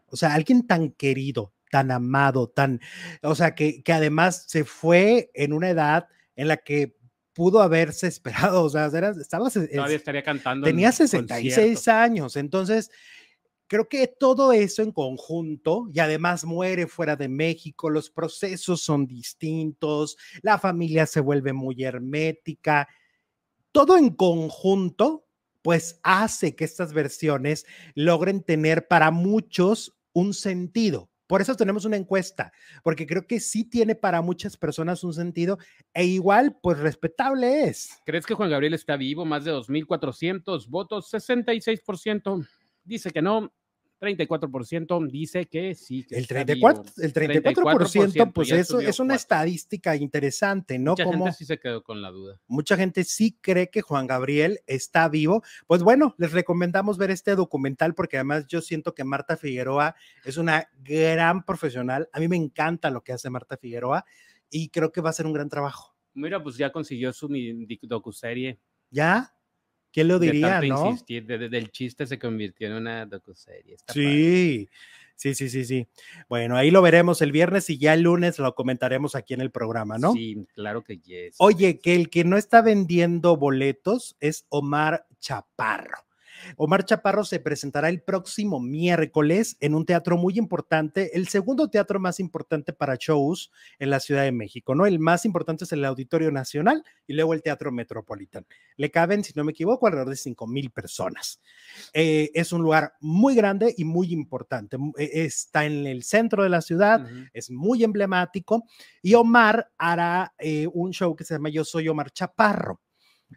o sea, alguien tan querido, tan amado, tan, o sea, que, que además se fue en una edad en la que pudo haberse esperado, o sea, estaba, todavía estaría cantando. Tenía 66 años, entonces creo que todo eso en conjunto, y además muere fuera de México, los procesos son distintos, la familia se vuelve muy hermética, todo en conjunto, pues hace que estas versiones logren tener para muchos un sentido. Por eso tenemos una encuesta, porque creo que sí tiene para muchas personas un sentido e igual, pues respetable es. ¿Crees que Juan Gabriel está vivo? Más de 2.400 votos, 66% dice que no, 34% dice que sí. el, 34, el 34%, pues eso es una estadística interesante, ¿no? Mucha gente sí se quedó con la duda. Mucha gente sí cree que Juan Gabriel está vivo. Pues bueno, les recomendamos ver este documental porque además yo siento que Marta Figueroa es una gran profesional. A mí me encanta lo que hace Marta Figueroa y creo que va a ser un gran trabajo. Mira, pues ya consiguió su docuserie. ¿Ya? ¿Quién lo diría, no? Insistir, del chiste se convirtió en una docuserie. sí, sí, sí, sí, sí. Bueno, ahí lo veremos el viernes y ya el lunes lo comentaremos aquí en el programa, ¿no? Sí, claro que yes. Oye, que el que no está vendiendo boletos es Omar Chaparro. Omar Chaparro se presentará el próximo miércoles en un teatro muy importante, el segundo teatro más importante para shows en la Ciudad de México, ¿no? El más importante es el Auditorio Nacional y luego el Teatro Metropolitan. Le caben, si no me equivoco, alrededor de 5 mil personas. Eh, es un lugar muy grande y muy importante. E, está en el centro de la ciudad, es muy emblemático y Omar hará eh, un show que se llama Yo Soy Omar Chaparro.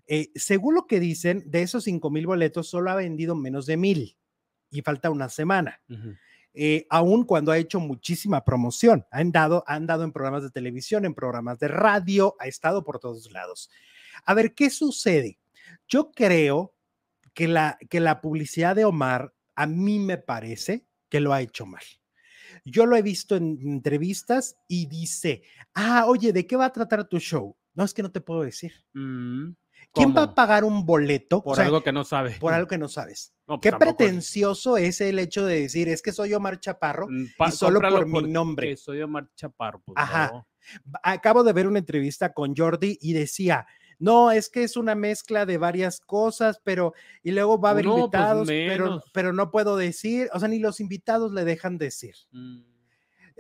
Eh, según lo que dicen, de esos 5 mil boletos solo ha vendido menos de mil y falta una semana. Eh, aún cuando ha hecho muchísima promoción, ha andado, ha andado en programas de televisión, en programas de radio, ha estado por todos lados. A ver, ¿qué sucede? Yo creo que la, que la publicidad de Omar, a mí me parece que lo ha hecho mal. Yo lo he visto en entrevistas y dice, ah, oye, ¿de qué va a tratar tu show? No, es que no te puedo decir. Mm. ¿Quién va a pagar un boleto? Por algo que no sabes. Por algo que no sabes. Pues Qué pretencioso es el hecho de decir, es que soy Omar Chaparro mm, y solo por mi nombre. Soy Omar Chaparro. Pues Ajá. Acabo de ver una entrevista con Jordi y decía, no, es que es una mezcla de varias cosas, pero y luego va a haber pues invitados, pero, pero no puedo decir, o sea, ni los invitados le dejan decir. Mm.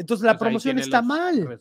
Entonces la promoción está mal.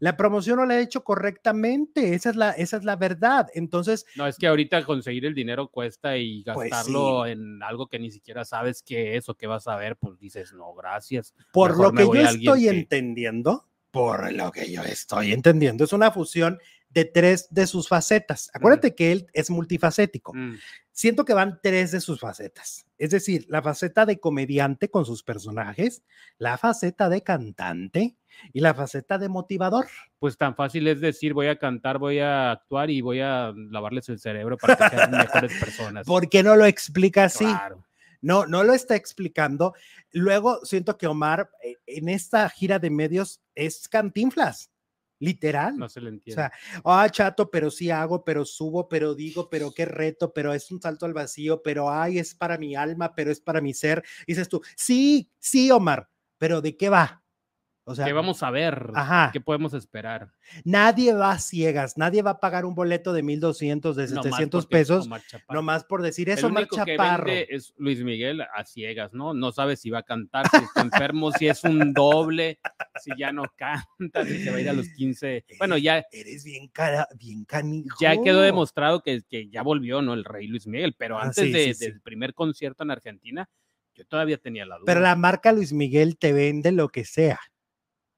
La promoción no la ha hecho correctamente. Esa es la, esa es la verdad. Entonces. No, es que ahorita conseguir el dinero cuesta y pues gastarlo en algo que ni siquiera sabes qué es o qué vas a ver, pues dices, no, gracias. Por lo que yo estoy entendiendo, por lo que yo estoy entendiendo, es una fusión de tres de sus facetas. Acuérdate que él es multifacético. Mm. Siento que van tres de sus facetas. Es decir, la faceta de comediante con sus personajes, la faceta de cantante y la faceta de motivador. Pues tan fácil es decir, voy a cantar, voy a actuar y voy a lavarles el cerebro para que sean mejores personas. (laughs) ¿Por qué no lo explica así? No, no lo está explicando. Luego siento que Omar eh, en esta gira de medios es cantinflas. Literal. No se le entiende. O sea, ah, chato, pero sí hago, pero subo, pero digo, pero qué reto, pero es un salto al vacío, pero ay, es para mi alma, pero es para mi ser. dices tú, sí, sí, Omar, pero ¿de qué va? O sea, ¿qué vamos a ver? ¿Qué podemos esperar? Nadie va a ciegas, nadie va a pagar un boleto de 1200, de 700 pesos, nomás por decir eso. El único que vende es Luis Miguel a ciegas, ¿no? No sabe si va a cantar, si está enfermo, si es un doble, si ya no canta, si se va a ir a los 15. Bueno, ya. Eres bien, cara, bien canijo. Ya quedó demostrado que, que ya volvió, ¿no? El rey Luis Miguel, pero ah, antes del primer concierto en Argentina, yo todavía tenía la duda. Pero la marca Luis Miguel te vende lo que sea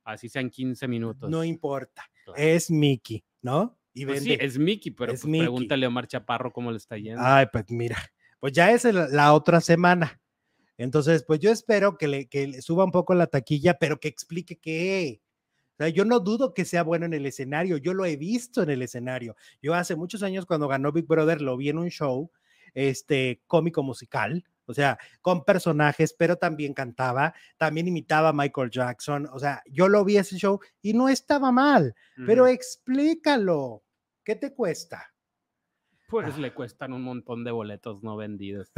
así sean 15 minutos. No importa, es Mickey, ¿no? Y pues sí, es Mickey, pero pues pregúntale a Omar Chaparro cómo le está yendo. Ay, pues mira, pues ya es la otra semana. Entonces, pues yo espero que le, que suba un poco la taquilla, pero que explique qué. O sea, yo no dudo que sea bueno en el escenario, yo lo he visto en el escenario. Yo hace muchos años cuando ganó Big Brother lo vi en un show este cómico musical o sea, con personajes, pero también cantaba, también imitaba a Michael Jackson, o sea, yo lo vi ese show y no estaba mal, pero explícalo, ¿qué te cuesta? Pues le cuestan un montón de boletos no vendidos.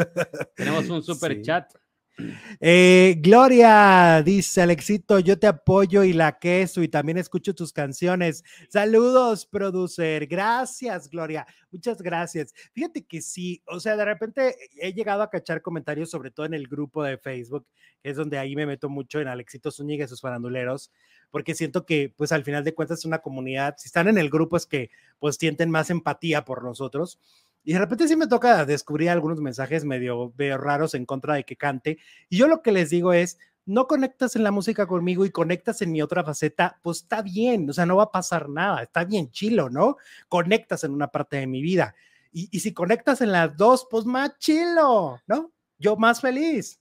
Tenemos un (laughs) super chat. Eh, Gloria dice, Alexito, yo te apoyo y la queso y también escucho tus canciones. Saludos, producer. Gracias, Gloria. Muchas gracias. Fíjate que sí, o sea, de repente he llegado a cachar comentarios, sobre todo en el grupo de Facebook, que es donde ahí me meto mucho en Alexito Zúñiga y sus faranduleros, porque siento que, pues al final de cuentas, es una comunidad, si están en el grupo es que, pues, sienten más empatía por nosotros. Y de repente sí me toca descubrir algunos mensajes medio, raros en contra de que cante. Y yo lo que les digo es, no conectas en la música conmigo y conectas en mi otra faceta, pues está bien, o sea, no va a pasar nada, está bien chilo, ¿no? Conectas en una parte de mi vida. Y, y si conectas en las dos, pues más chilo, ¿no? Yo más feliz.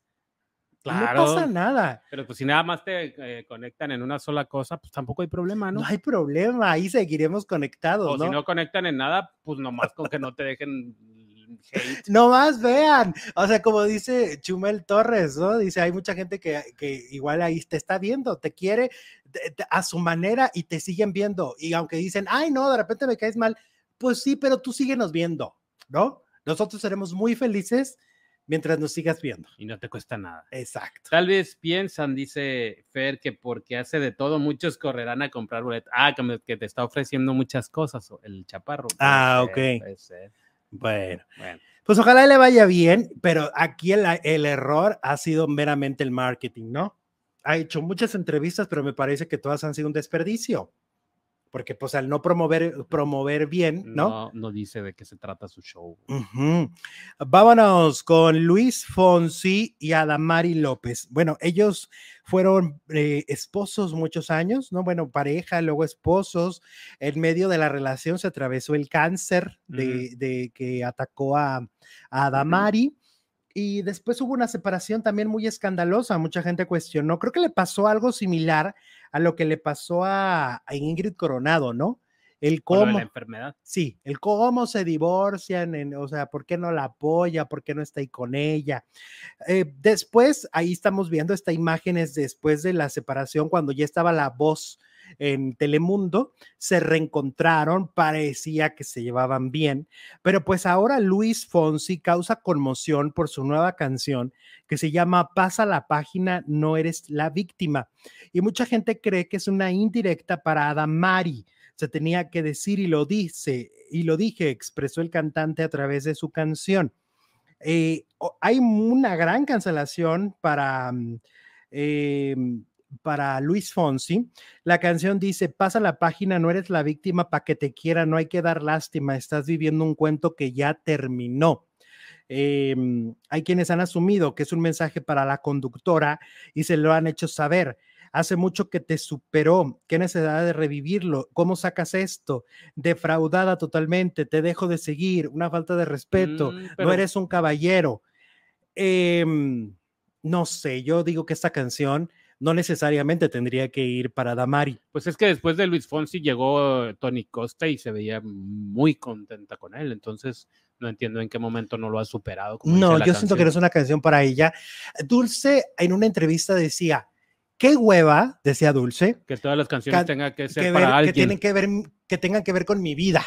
Claro. No pasa nada. Pero pues si nada más te eh, conectan en una sola cosa, pues tampoco hay problema, ¿no? No hay problema, ahí seguiremos conectados. O ¿no? si no conectan en nada, pues nomás con que no te dejen (laughs) hate. No más vean, o sea, como dice Chumel Torres, ¿no? Dice, hay mucha gente que, que igual ahí te está viendo, te quiere a su manera y te siguen viendo. Y aunque dicen, ay, no, de repente me caes mal, pues sí, pero tú síguenos viendo, ¿no? Nosotros seremos muy felices mientras nos sigas viendo. Y no te cuesta nada. Exacto. Tal vez piensan, dice Fer, que porque hace de todo, muchos correrán a comprar boletos. Ah, que, te está ofreciendo muchas cosas, el chaparro. Ah, ok. Bueno. bueno. Pues ojalá le vaya bien, pero aquí el, el error ha sido meramente el marketing, ¿no? Ha hecho muchas entrevistas, pero me parece que todas han sido un desperdicio porque pues al no promover, promover bien, ¿no? No, dice de qué se trata su show. Vámonos con Luis Fonsi y Adamari López. Bueno, ellos fueron eh, esposos muchos años, ¿no? Bueno, pareja, luego esposos. En medio de la relación se atravesó el cáncer de, que atacó a, Adamari. Y después hubo una separación también muy escandalosa, mucha gente cuestionó. Creo que le pasó algo similar a lo que le pasó a, Ingrid Coronado, ¿no? El cómo. la enfermedad. Sí, el cómo se divorcian, o sea, por qué no la apoya, por qué no está ahí con ella. Eh, después, ahí estamos viendo estas imágenes después de la separación, cuando ya estaba la voz en Telemundo, se reencontraron, parecía que se llevaban bien, pero pues ahora Luis Fonsi causa conmoción por su nueva canción que se llama Pasa la página, no eres la víctima. Y mucha gente cree que es una indirecta para Adamari. Se tenía que decir y lo dice, y lo dije, expresó el cantante a través de su canción. Eh, hay una gran cancelación para mm, em, para Luis Fonsi. La canción dice, pasa la página, no eres la víctima para que te quiera, no hay que dar lástima, estás viviendo un cuento que ya terminó. Em, hay quienes han asumido que es un mensaje para la conductora y se lo han hecho saber. Hace mucho que te superó, qué necesidad de revivirlo, cómo sacas esto, defraudada totalmente, te dejo de seguir, una falta de respeto, mm, no eres un caballero. Em, no sé, yo digo que esta canción no necesariamente tendría que ir para Damari. Pues es que después de Luis Fonsi llegó Tony Costa y se veía muy contenta con él, entonces no entiendo en qué momento no lo ha superado. no, yo siento que no es una canción para ella. Dulce en una entrevista decía, qué hueva, decía Dulce. Que todas las canciones tengan que ser para alguien. Que, tienen que, ver, que tengan que ver con mi vida.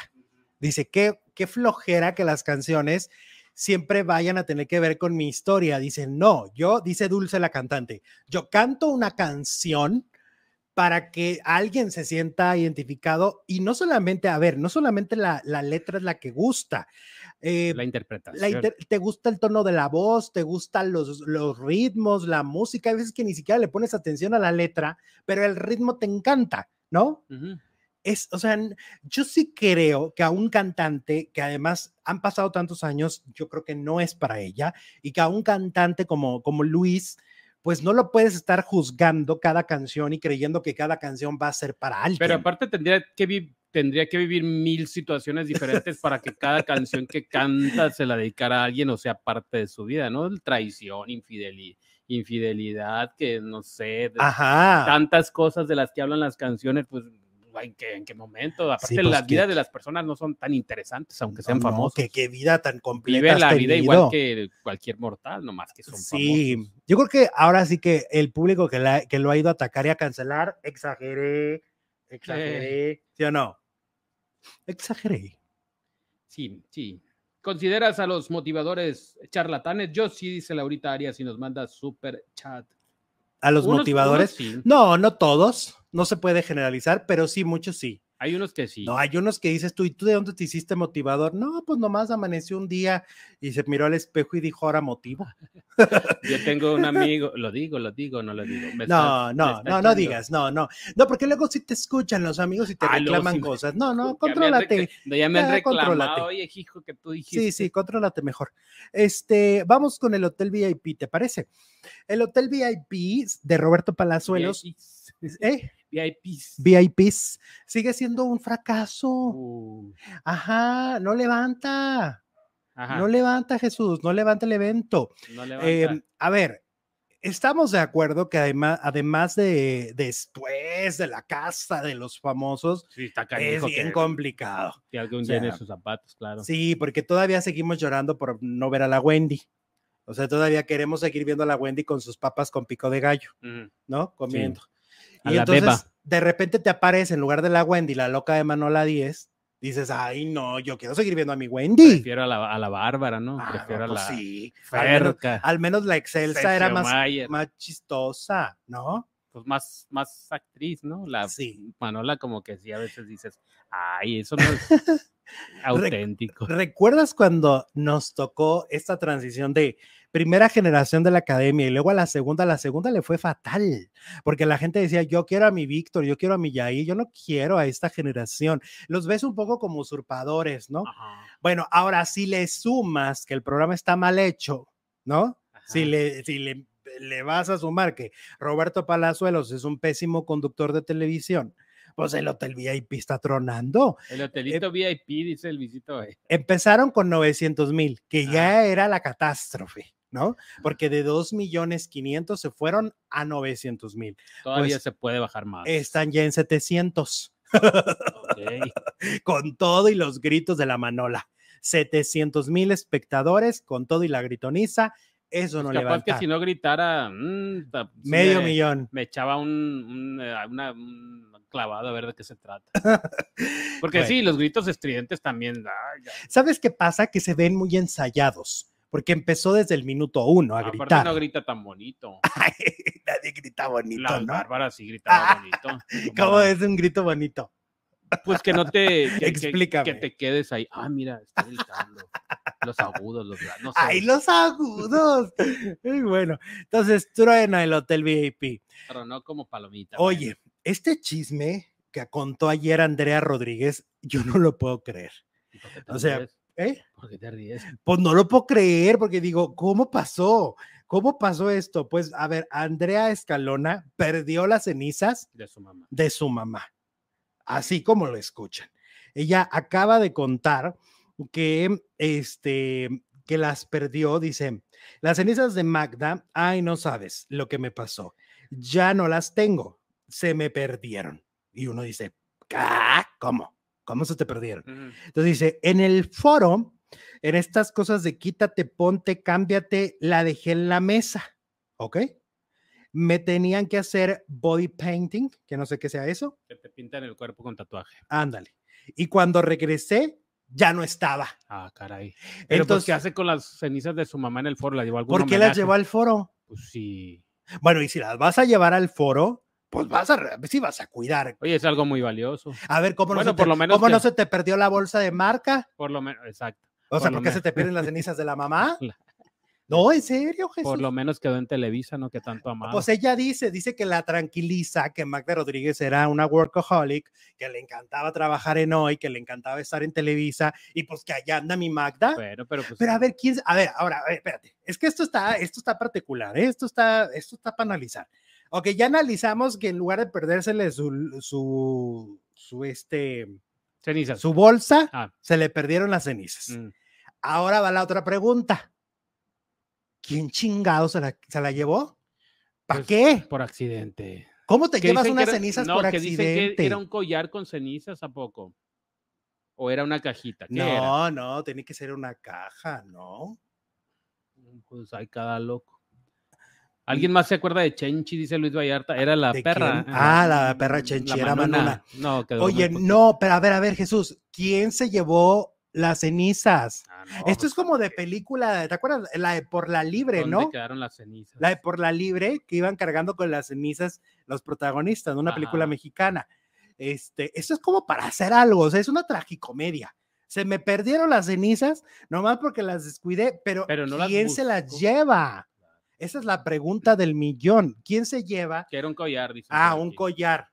Dice, qué, qué flojera que las canciones siempre vayan a tener que ver con mi historia. Dicen, no, yo, dice Dulce la cantante, yo canto una canción para que alguien se sienta identificado y no solamente, a ver, no solamente la, letra es la que gusta. Eh, la interpretación. te gusta el tono de la voz, te gustan los, los ritmos, la música, hay veces que ni siquiera le pones atención a la letra, pero el ritmo te encanta, ¿no? Es, o sea, yo sí creo que a un cantante que además han pasado tantos años, yo creo que no es para ella y que a un cantante como, como Luis, pues no lo puedes estar juzgando cada canción y creyendo que cada canción va a ser para alguien. Pero aparte tendría que, tendría que vivir mil situaciones diferentes para que cada canción que canta se la dedicara a alguien o sea parte de su vida, ¿no? Traición, infidelidad infidelidad, que no sé, tantas cosas de las que hablan las canciones, pues ¿en qué, en qué momento? Aparte, pues las vidas de las personas no son tan interesantes, aunque sean famosos. que qué vida tan completa. Vive la vida igual que cualquier mortal, nomás que son sí, yo creo que ahora sí que el público que, que lo ha ido a atacar y a cancelar, exageré, exageré, ¿sí o no? Exageré. Sí, sí. ¿Consideras a los motivadores charlatanes? Yo sí, dice Laurita Arias, y nos manda super chat. ¿A los motivadores? No, no todos. No se puede generalizar, pero sí, muchos sí. Hay unos que sí. No, hay unos que dices tú, ¿y tú de dónde te hiciste motivador? No, pues nomás amaneció un día y se miró al espejo y dijo, ahora motivo. (laughs) Yo tengo un amigo, (laughs) lo digo, lo digo, no lo digo. no, no, no, no digas, no, no. No, porque luego sí te escuchan los amigos y te ah, reclaman cosas. No, no, contrólate. Ya me han reclamado, oye, hijo, que tú dijiste. Sí, sí, contrólate mejor. Este, vamos con el Hotel VIP, ¿te parece? El Hotel VIP de Roberto Palazuelos. ¿Eh? VIPs. VIPs. Sigue siendo un fracaso. Uh. Ajá, no levanta. No levanta Jesús, no levanta el evento. Em, a ver, estamos de acuerdo que además, además de después de la casa de los famosos, es bien complicado. Que algún llene sus zapatos, claro. Sí, porque todavía seguimos llorando por no ver a la Wendy. O sea, todavía queremos seguir viendo a la Wendy con sus papas con pico de gallo, ¿no? Comiendo y entonces de repente te aparece en lugar de la Wendy, la loca de Manola 10, dices, ay, no, yo quiero seguir viendo a mi Wendy. Prefiero a la, a la Bárbara, ¿no? Ah, Prefiero a pues la. Sí, al menos, la Excelsa era más, más chistosa, ¿no? Pues más, más actriz, ¿no? La sí. Manola, como que sí, a veces dices, ay, eso no es (laughs) auténtico. ¿Recuerdas cuando nos tocó esta transición de primera generación de la academia y luego a la segunda, a la segunda le fue fatal, porque la gente decía, yo quiero a mi Víctor, yo quiero a mi Yair, yo no quiero a esta generación. Los ves un poco como usurpadores, ¿no? Bueno, ahora si le sumas que el programa está mal hecho, ¿no? Si le, si le, le vas a sumar que Roberto Palazuelos es un pésimo conductor de televisión, pues el hotel VIP está tronando. El hotelito VIP, dice el visito. Empezaron con 900 mil, que ya era la catástrofe. ¿No? Porque de 2 millones 500 se fueron a 900 mil. Todavía pues se puede bajar más. Están ya en 700. (laughs) con todo y los gritos de la manola. 700 mil espectadores con todo y la gritoniza. Eso pues no capaz que si no gritara mm, medio millón. Me echaba un, eh, clavado a ver de qué se trata. (laughs) Porque sí, los gritos estridentes también. ¿Sabes qué pasa? Que se ven muy ensayados porque empezó desde el minuto uno a Aparte gritar. no grita tan bonito. (laughs) nadie grita bonito, La ¿no? Bárbara sí (laughs) gritaba bonito. ¿Cómo es un grito bonito? Pues que no te... (laughs) Explícame. Que, te quedes ahí. Ah, mira, está gritando. los agudos, los... No ¡Ay, los agudos! Muy bueno. Entonces, truena el Hotel VIP. Pero no como palomita. Oye, este chisme que contó ayer Andrea Rodríguez, yo no lo puedo creer. O sea, ¿Eh? ¿Por qué te ríes? Pues no lo puedo creer porque digo, ¿cómo pasó? ¿Cómo pasó esto? Pues a ver, Andrea Escalona perdió las cenizas de su mamá. De su mamá. Así como lo escuchan. Ella acaba de contar que este que las perdió, dice, las cenizas de Magda, ay, no sabes lo que me pasó. Ya no las tengo, se me perdieron. Y uno dice, ¿cómo? ¿Cómo se te perdieron? Entonces dice, en el foro, en estas cosas de quítate, ponte, cámbiate, la dejé en la mesa, ¿ok? Me tenían que hacer body painting, que no sé qué sea eso. Que te pintan el cuerpo con tatuaje. Ándale. Y cuando regresé, ya no estaba. Ah, caray. Pero pues, Entonces, ¿qué hace con las cenizas de su mamá en el foro? ¿La llevó algún ¿Por qué las llevó al foro? Pues sí. Bueno, y si las vas a llevar al foro, pues vas a, sí vas a cuidar. Oye, es algo muy valioso. A ver, ¿cómo, no, se te, ¿cómo no se te perdió la bolsa de marca? Por lo menos, exacto. O sea, ¿por, qué se te pierden las cenizas de la mamá? (laughs) No, en serio, Jesús. Por lo menos quedó en Televisa, ¿no? Que tanto amaba. Pues ella dice, dice que la tranquiliza, que Magda Rodríguez era una workaholic, que le encantaba trabajar en hoy, que le encantaba estar en Televisa, y pues que allá anda mi Magda. Pero, pero, pues, pero a ver, quién, a ver, ahora, espérate, es que esto está, esto está particular, ¿eh? esto está, esto está para analizar. Ok, ya analizamos que en lugar de perdérsele su, su, su este, cenizas. su bolsa, ah. se le perdieron las cenizas. Mm. Ahora va la otra pregunta. ¿Quién chingado se la, se la llevó? ¿Para pues, qué? Por accidente. ¿Cómo te llevas unas era- cenizas no, por que dicen que accidente? era un collar con cenizas, ¿a poco? ¿O era una cajita? ¿Qué era? No, no, tiene que ser una caja, ¿no? Pues hay cada loco. ¿Alguien más se acuerda de Chenchi? Dice Luis Vallarta. Era la ¿De perra. quién? Ah, la perra Chenchi, era Manuna. No, quedó Oye, no, pero a ver, a ver, Jesús, ¿quién se llevó las cenizas? Ah, no, Esto pues, es como de película, ¿te acuerdas? La de Por la Libre, ¿dónde ¿no? quedaron las cenizas? La de Por la Libre, que iban cargando con las cenizas los protagonistas de una película mexicana. Este, esto es como para hacer algo, o sea, es una tragicomedia. Se me perdieron las cenizas, nomás porque las descuidé, pero, Pero no las ¿quién se las lleva? Esa es la pregunta del millón. ¿Quién se lleva? Que era un collar, dice. Ah, un collar.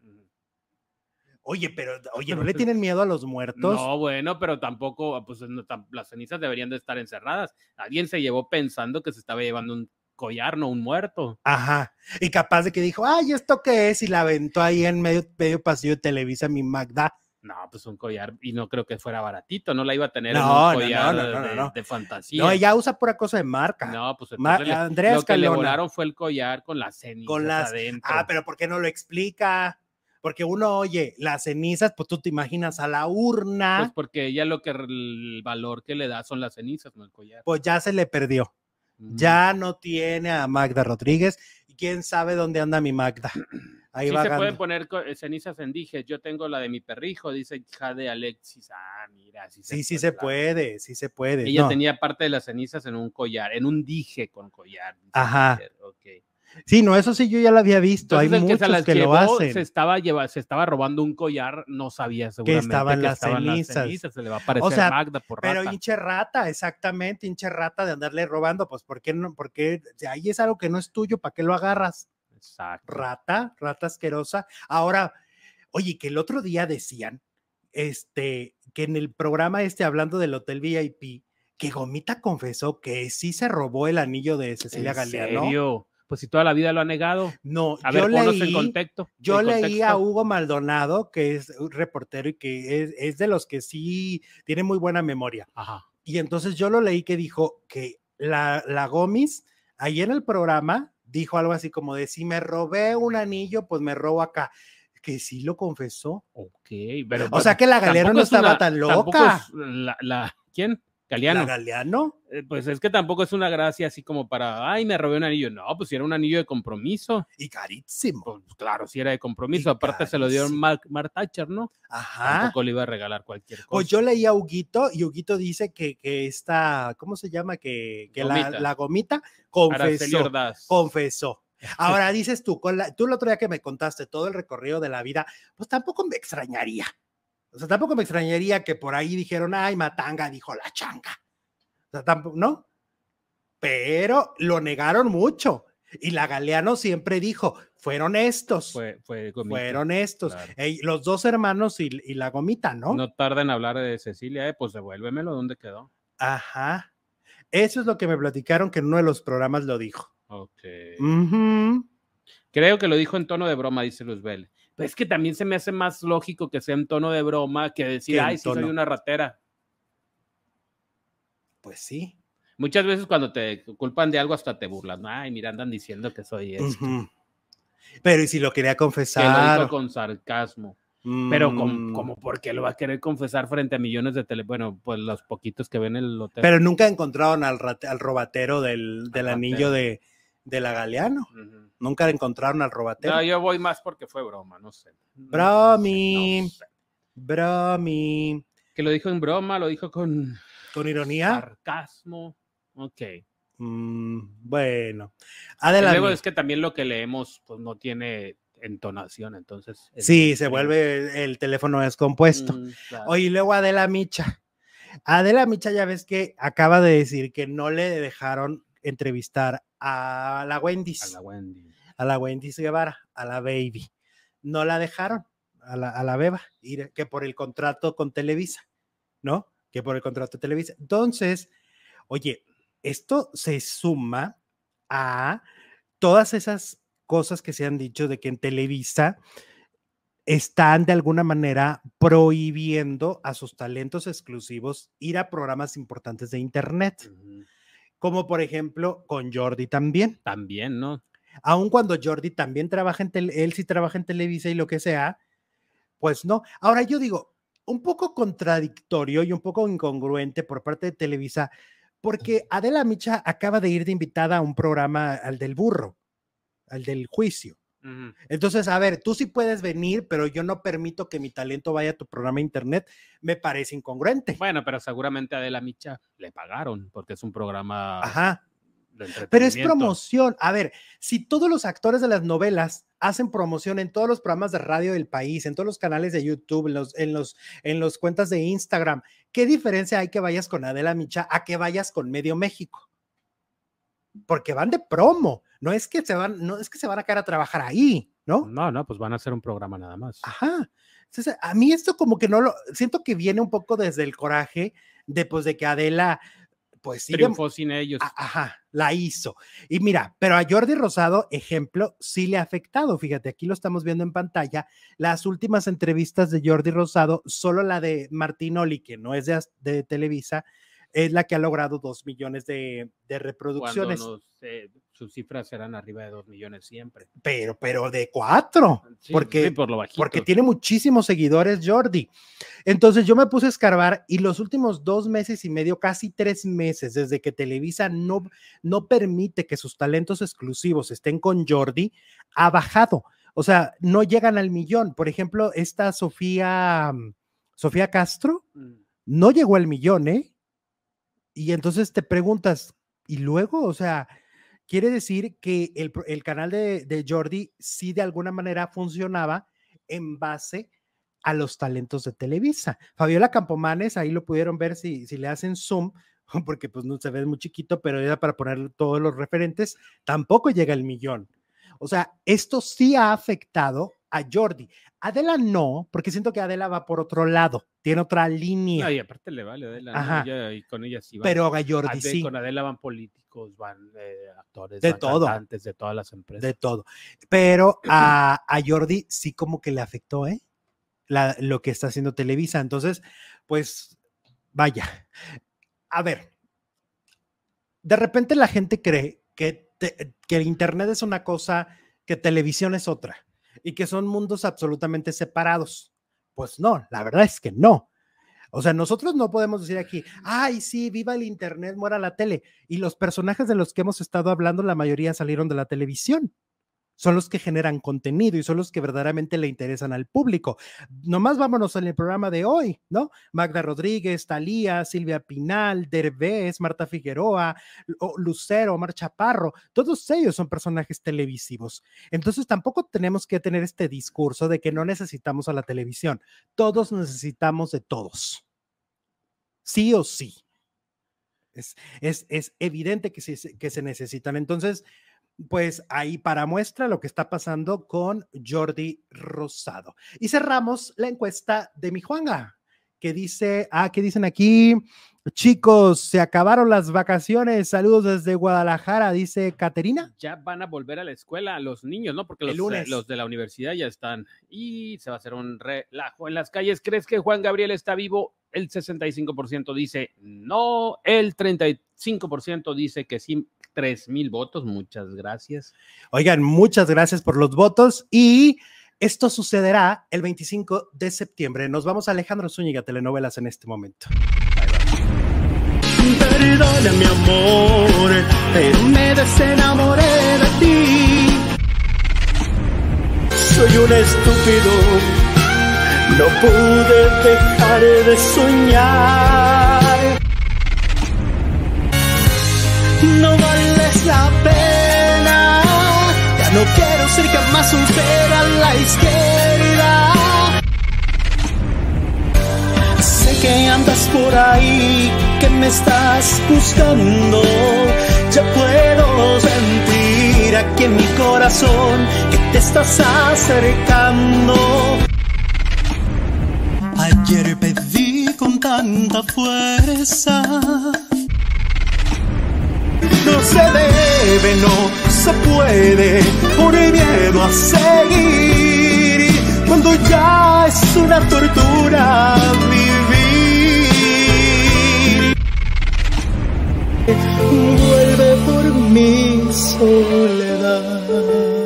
Oye, pero, oye, ¿no le (laughs) tienen miedo a los muertos? No, bueno, pero tampoco, pues no, las cenizas deberían de estar encerradas. Alguien se llevó pensando que se estaba llevando un collar, no un muerto. Ajá. Y capaz de que dijo, ay, ¿esto qué es? Y la aventó ahí en medio, medio pasillo de Televisa mi Magda. No, pues un collar, y no creo que fuera baratito, no la iba a tener en No, no, un no, collar no, no, de, de fantasía. No, ella usa pura cosa de marca. No, pues Ma- entonces le- Andrea lo que le Escalona. volaron fue el collar con las cenizas Con las- adentro. Ah, pero ¿por qué no lo explica? Porque uno oye las cenizas, pues tú te imaginas a la Pues urna, porque ella lo que el valor que le da son las cenizas, no el collar. pues ya se le perdió. Ya no tiene a Magda Rodríguez y quién sabe dónde anda mi Magda. (clears throat) Ahí sí va se pueden poner eh, cenizas en dijes. Yo tengo la de mi perrijo, dice Jade Alexis. Ah, mira, sí se Sí, sí puede, se claro. puede, sí se puede. Ella No, tenía parte de las cenizas en un collar, en un dije con collar. Ajá. Peter, ok. Sí, no, eso sí yo ya lo había visto. Entonces, Hay el que se muchos las que lo llevó, hacen. Se estaba, lleva, se estaba robando un collar, no sabía seguramente estaban que las estaban cenizas. Se le va a aparecer sea, Magda por Pero rata. hinche rata, exactamente, hinche rata de andarle robando, pues ¿por qué no? Porque ahí es algo que no es tuyo, ¿para qué lo agarras? Exacto. Rata, rata asquerosa. Ahora, oye, que el otro día decían, este, que en el programa este hablando del Hotel VIP, que Gomita confesó que sí se robó el anillo de Cecilia ¿En Galeano. serio? Pues si toda la vida lo ha negado. No, A yo ver, leí, contexto. yo leí a. Hugo Maldonado, que es un reportero y que es, es de los que sí tiene muy buena memoria. Ajá. Y entonces yo lo leí que dijo que la, la Gomis, ahí en el programa, dijo algo así como de, si me robé un anillo, pues me robo acá. Que sí lo confesó. Ok, pero. O sea que la tampoco no es estaba una- tan loca. es la, la- ¿Quién? La Galeano. Galeano. Eh, Pues es que tampoco es una gracia así como para, ay, me robé un anillo. No, pues si era un anillo de compromiso. Y carísimo. Pues claro, si era de compromiso. Y Aparte se lo dieron. Mark, Mark Thatcher, ¿no? Ajá. Tampoco le iba a regalar cualquier cosa. Pues yo leí a Huguito y Huguito dice que, que esta, ¿cómo se llama? Que, que la, Gomita. la gomita Araceli confesó. Confesó. (laughs) Ahora dices tú, con la- tú el otro día que me contaste todo el recorrido de la vida, pues tampoco me extrañaría. O sea, tampoco me extrañaría que por ahí dijeron, ay, Matanga dijo la changa. O sea, tampoco, ¿no? Pero lo negaron mucho. Y la Galeano siempre dijo, fueron estos, Fue, fue Gomita, fueron estos. claro. Ey, los dos hermanos y, y la gomita, ¿no? ¿no? tarda en hablar de Cecilia, eh, pues devuélvemelo, ¿dónde quedó? Ajá. Eso es lo que me platicaron que en uno de los programas lo dijo. Ok. Creo que lo dijo en tono de broma, dice Luzbel. Pero es que también se me hace más lógico que sea en tono de broma que decir, ay, sí, soy una ratera. Pues sí. Muchas veces cuando te culpan de algo hasta te burlan. Ay, mira, andan diciendo que soy esto. Pero y si lo quería Que lo confesar. con sarcasmo. Pero com- Mm, como porque lo va a querer confesar frente a millones de tele... Bueno, pues los poquitos que ven el hotel. Pero nunca encontraron al, al robatero del, anillo de, de la Galeano. Ujú. Nunca encontraron al robatero. No, yo voy más porque fue broma, no sé. No Bromi. sé, no sé. Bromi. Que lo dijo en broma, lo dijo con Con ironía. sarcasmo. Ok. Mm, bueno. Y Adelante. luego es que también lo que leemos pues no tiene entonación, entonces. es Sí, se vuelve el teléfono descompuesto. Mm, claro. Oye, y luego Adela Micha. Adela Micha, ya ves que acaba de decir que no le dejaron entrevistar a la Wendy's, a la Wendy. a la Wendy's Guevara, a la Baby. No la dejaron, a la, a la Beba, que por el contrato con Televisa, ¿no? Que por el contrato de Televisa. Entonces, oye, esto se suma a todas esas cosas que se han dicho de que en Televisa están de alguna manera prohibiendo a sus talentos exclusivos ir a programas importantes de Internet. Como por ejemplo con Jordi también. También, ¿no? aun cuando Jordi también trabaja en tele, él sí trabaja en Televisa y lo que sea, pues no. Ahora yo digo, un poco contradictorio y un poco incongruente por parte de Televisa, porque Adela Micha acaba de ir de invitada a un programa, al del burro, al del juicio. Entonces, a ver, tú sí puedes venir, pero yo no permito que mi talento vaya a tu programa de internet. Me parece incongruente. Bueno, pero seguramente a Adela Micha le pagaron porque es un programa. Ajá. Pero es promoción. A ver, si todos los actores de las novelas hacen promoción en todos los programas de radio del país, en todos los canales de YouTube, en los, en los, en los cuentas de Instagram, ¿qué diferencia hay que vayas con Adela Micha a que vayas con Medio México? Porque van de promo no es que se van, no es que se van a quedar a trabajar ahí, ¿no? No, no, pues van a hacer un programa nada más. Ajá. Entonces, a mí esto como que no lo, siento que viene un poco desde el coraje de, pues, de que Adela, pues sí. Triunfó sin ellos. Ajá, la hizo. Y mira, pero a Jordi Rosado, ejemplo, sí le ha afectado. Fíjate, aquí lo estamos viendo en pantalla. Las últimas entrevistas de Jordi Rosado, solo la de Martín Oli, que no es de, de Televisa, es la que ha logrado dos millones de, reproducciones. Sus cifras serán arriba de dos millones siempre. Pero, pero de cuatro, porque, por lo porque tiene muchísimos seguidores Jordi. Entonces yo me puse a escarbar y los últimos dos meses y medio, casi tres meses, desde que Televisa no, no permite que sus talentos exclusivos estén con Jordi, ha bajado. O sea, no llegan al millón. Por ejemplo, esta Sofía, Sofía Castro, mm. no llegó al millón, ¿eh? Y entonces te preguntas, ¿y luego? O sea, quiere decir que el, canal de, Jordi sí de alguna manera funcionaba en base a los talentos de Televisa. Fabiola Campomanes, ahí lo pudieron ver si, si le hacen zoom, (laughs) porque pues no se ve muy chiquito, pero era para poner todos los referentes, tampoco llega el millón. O sea, esto sí ha afectado a Jordi. Adela no, porque siento que Adela va por otro lado, tiene otra línea. y aparte le vale Adela, y con ella sí va. Pero a Jordi sí. Con Adela van políticos, van eh, actores, de todo. cantantes, de todas las empresas. De todo. Pero a, a Jordi sí como que le afectó, ¿eh? La, lo que está haciendo Televisa. Entonces, pues, vaya. A ver, de repente la gente cree que, que el Internet es una cosa, que televisión es otra y que son mundos absolutamente separados. Pues no, la verdad es que no. O sea, nosotros no podemos decir aquí, ay, sí, viva el Internet, muera la tele. Y los personajes de los que hemos estado hablando, la mayoría salieron de la televisión son los que generan contenido y son los que verdaderamente le interesan al público. Nomás vámonos en el programa de hoy, ¿no? Magda Rodríguez, Talía, Silvia Pinal, Derbez, Marta Figueroa, Lucero, Mar Chaparro, todos ellos son personajes televisivos. Entonces tampoco tenemos que tener este discurso de que no necesitamos a la televisión. Todos necesitamos de todos. Sí o sí. Es, es, es evidente que, que se necesitan. Entonces, pues ahí para muestra lo que está pasando con Jordi Rosado. Y cerramos la encuesta de mi Juanga, que dice, ah, ¿qué dicen aquí? Chicos, se acabaron las vacaciones. Saludos desde Guadalajara, dice Caterina. Ya van a volver a la escuela los niños, ¿no? Porque los, lunes. los de la universidad ya están. Y se va a hacer un relajo en las calles. ¿Crees que Juan Gabriel está vivo? El 65% dice no, el 35% dice que sí, tres mil votos. Muchas gracias. Oigan, muchas gracias por los votos y esto sucederá el 25 de septiembre. Nos vamos a Alejandro Zúñiga Telenovelas en este momento. Perdona mi amor, pero me desenamoré de ti. Soy un estúpido, no pude dejar de soñar. No vales la pena, ya no quiero ser jamás un ser a la izquierda. Sé que andas por ahí que me estás buscando. Ya puedo sentir aquí en mi corazón que te estás acercando. Ayer pedí con tanta fuerza. No se debe, no se puede por el miedo a seguir. Cuando ya es una tortura vivir. Vuelve por mí sola.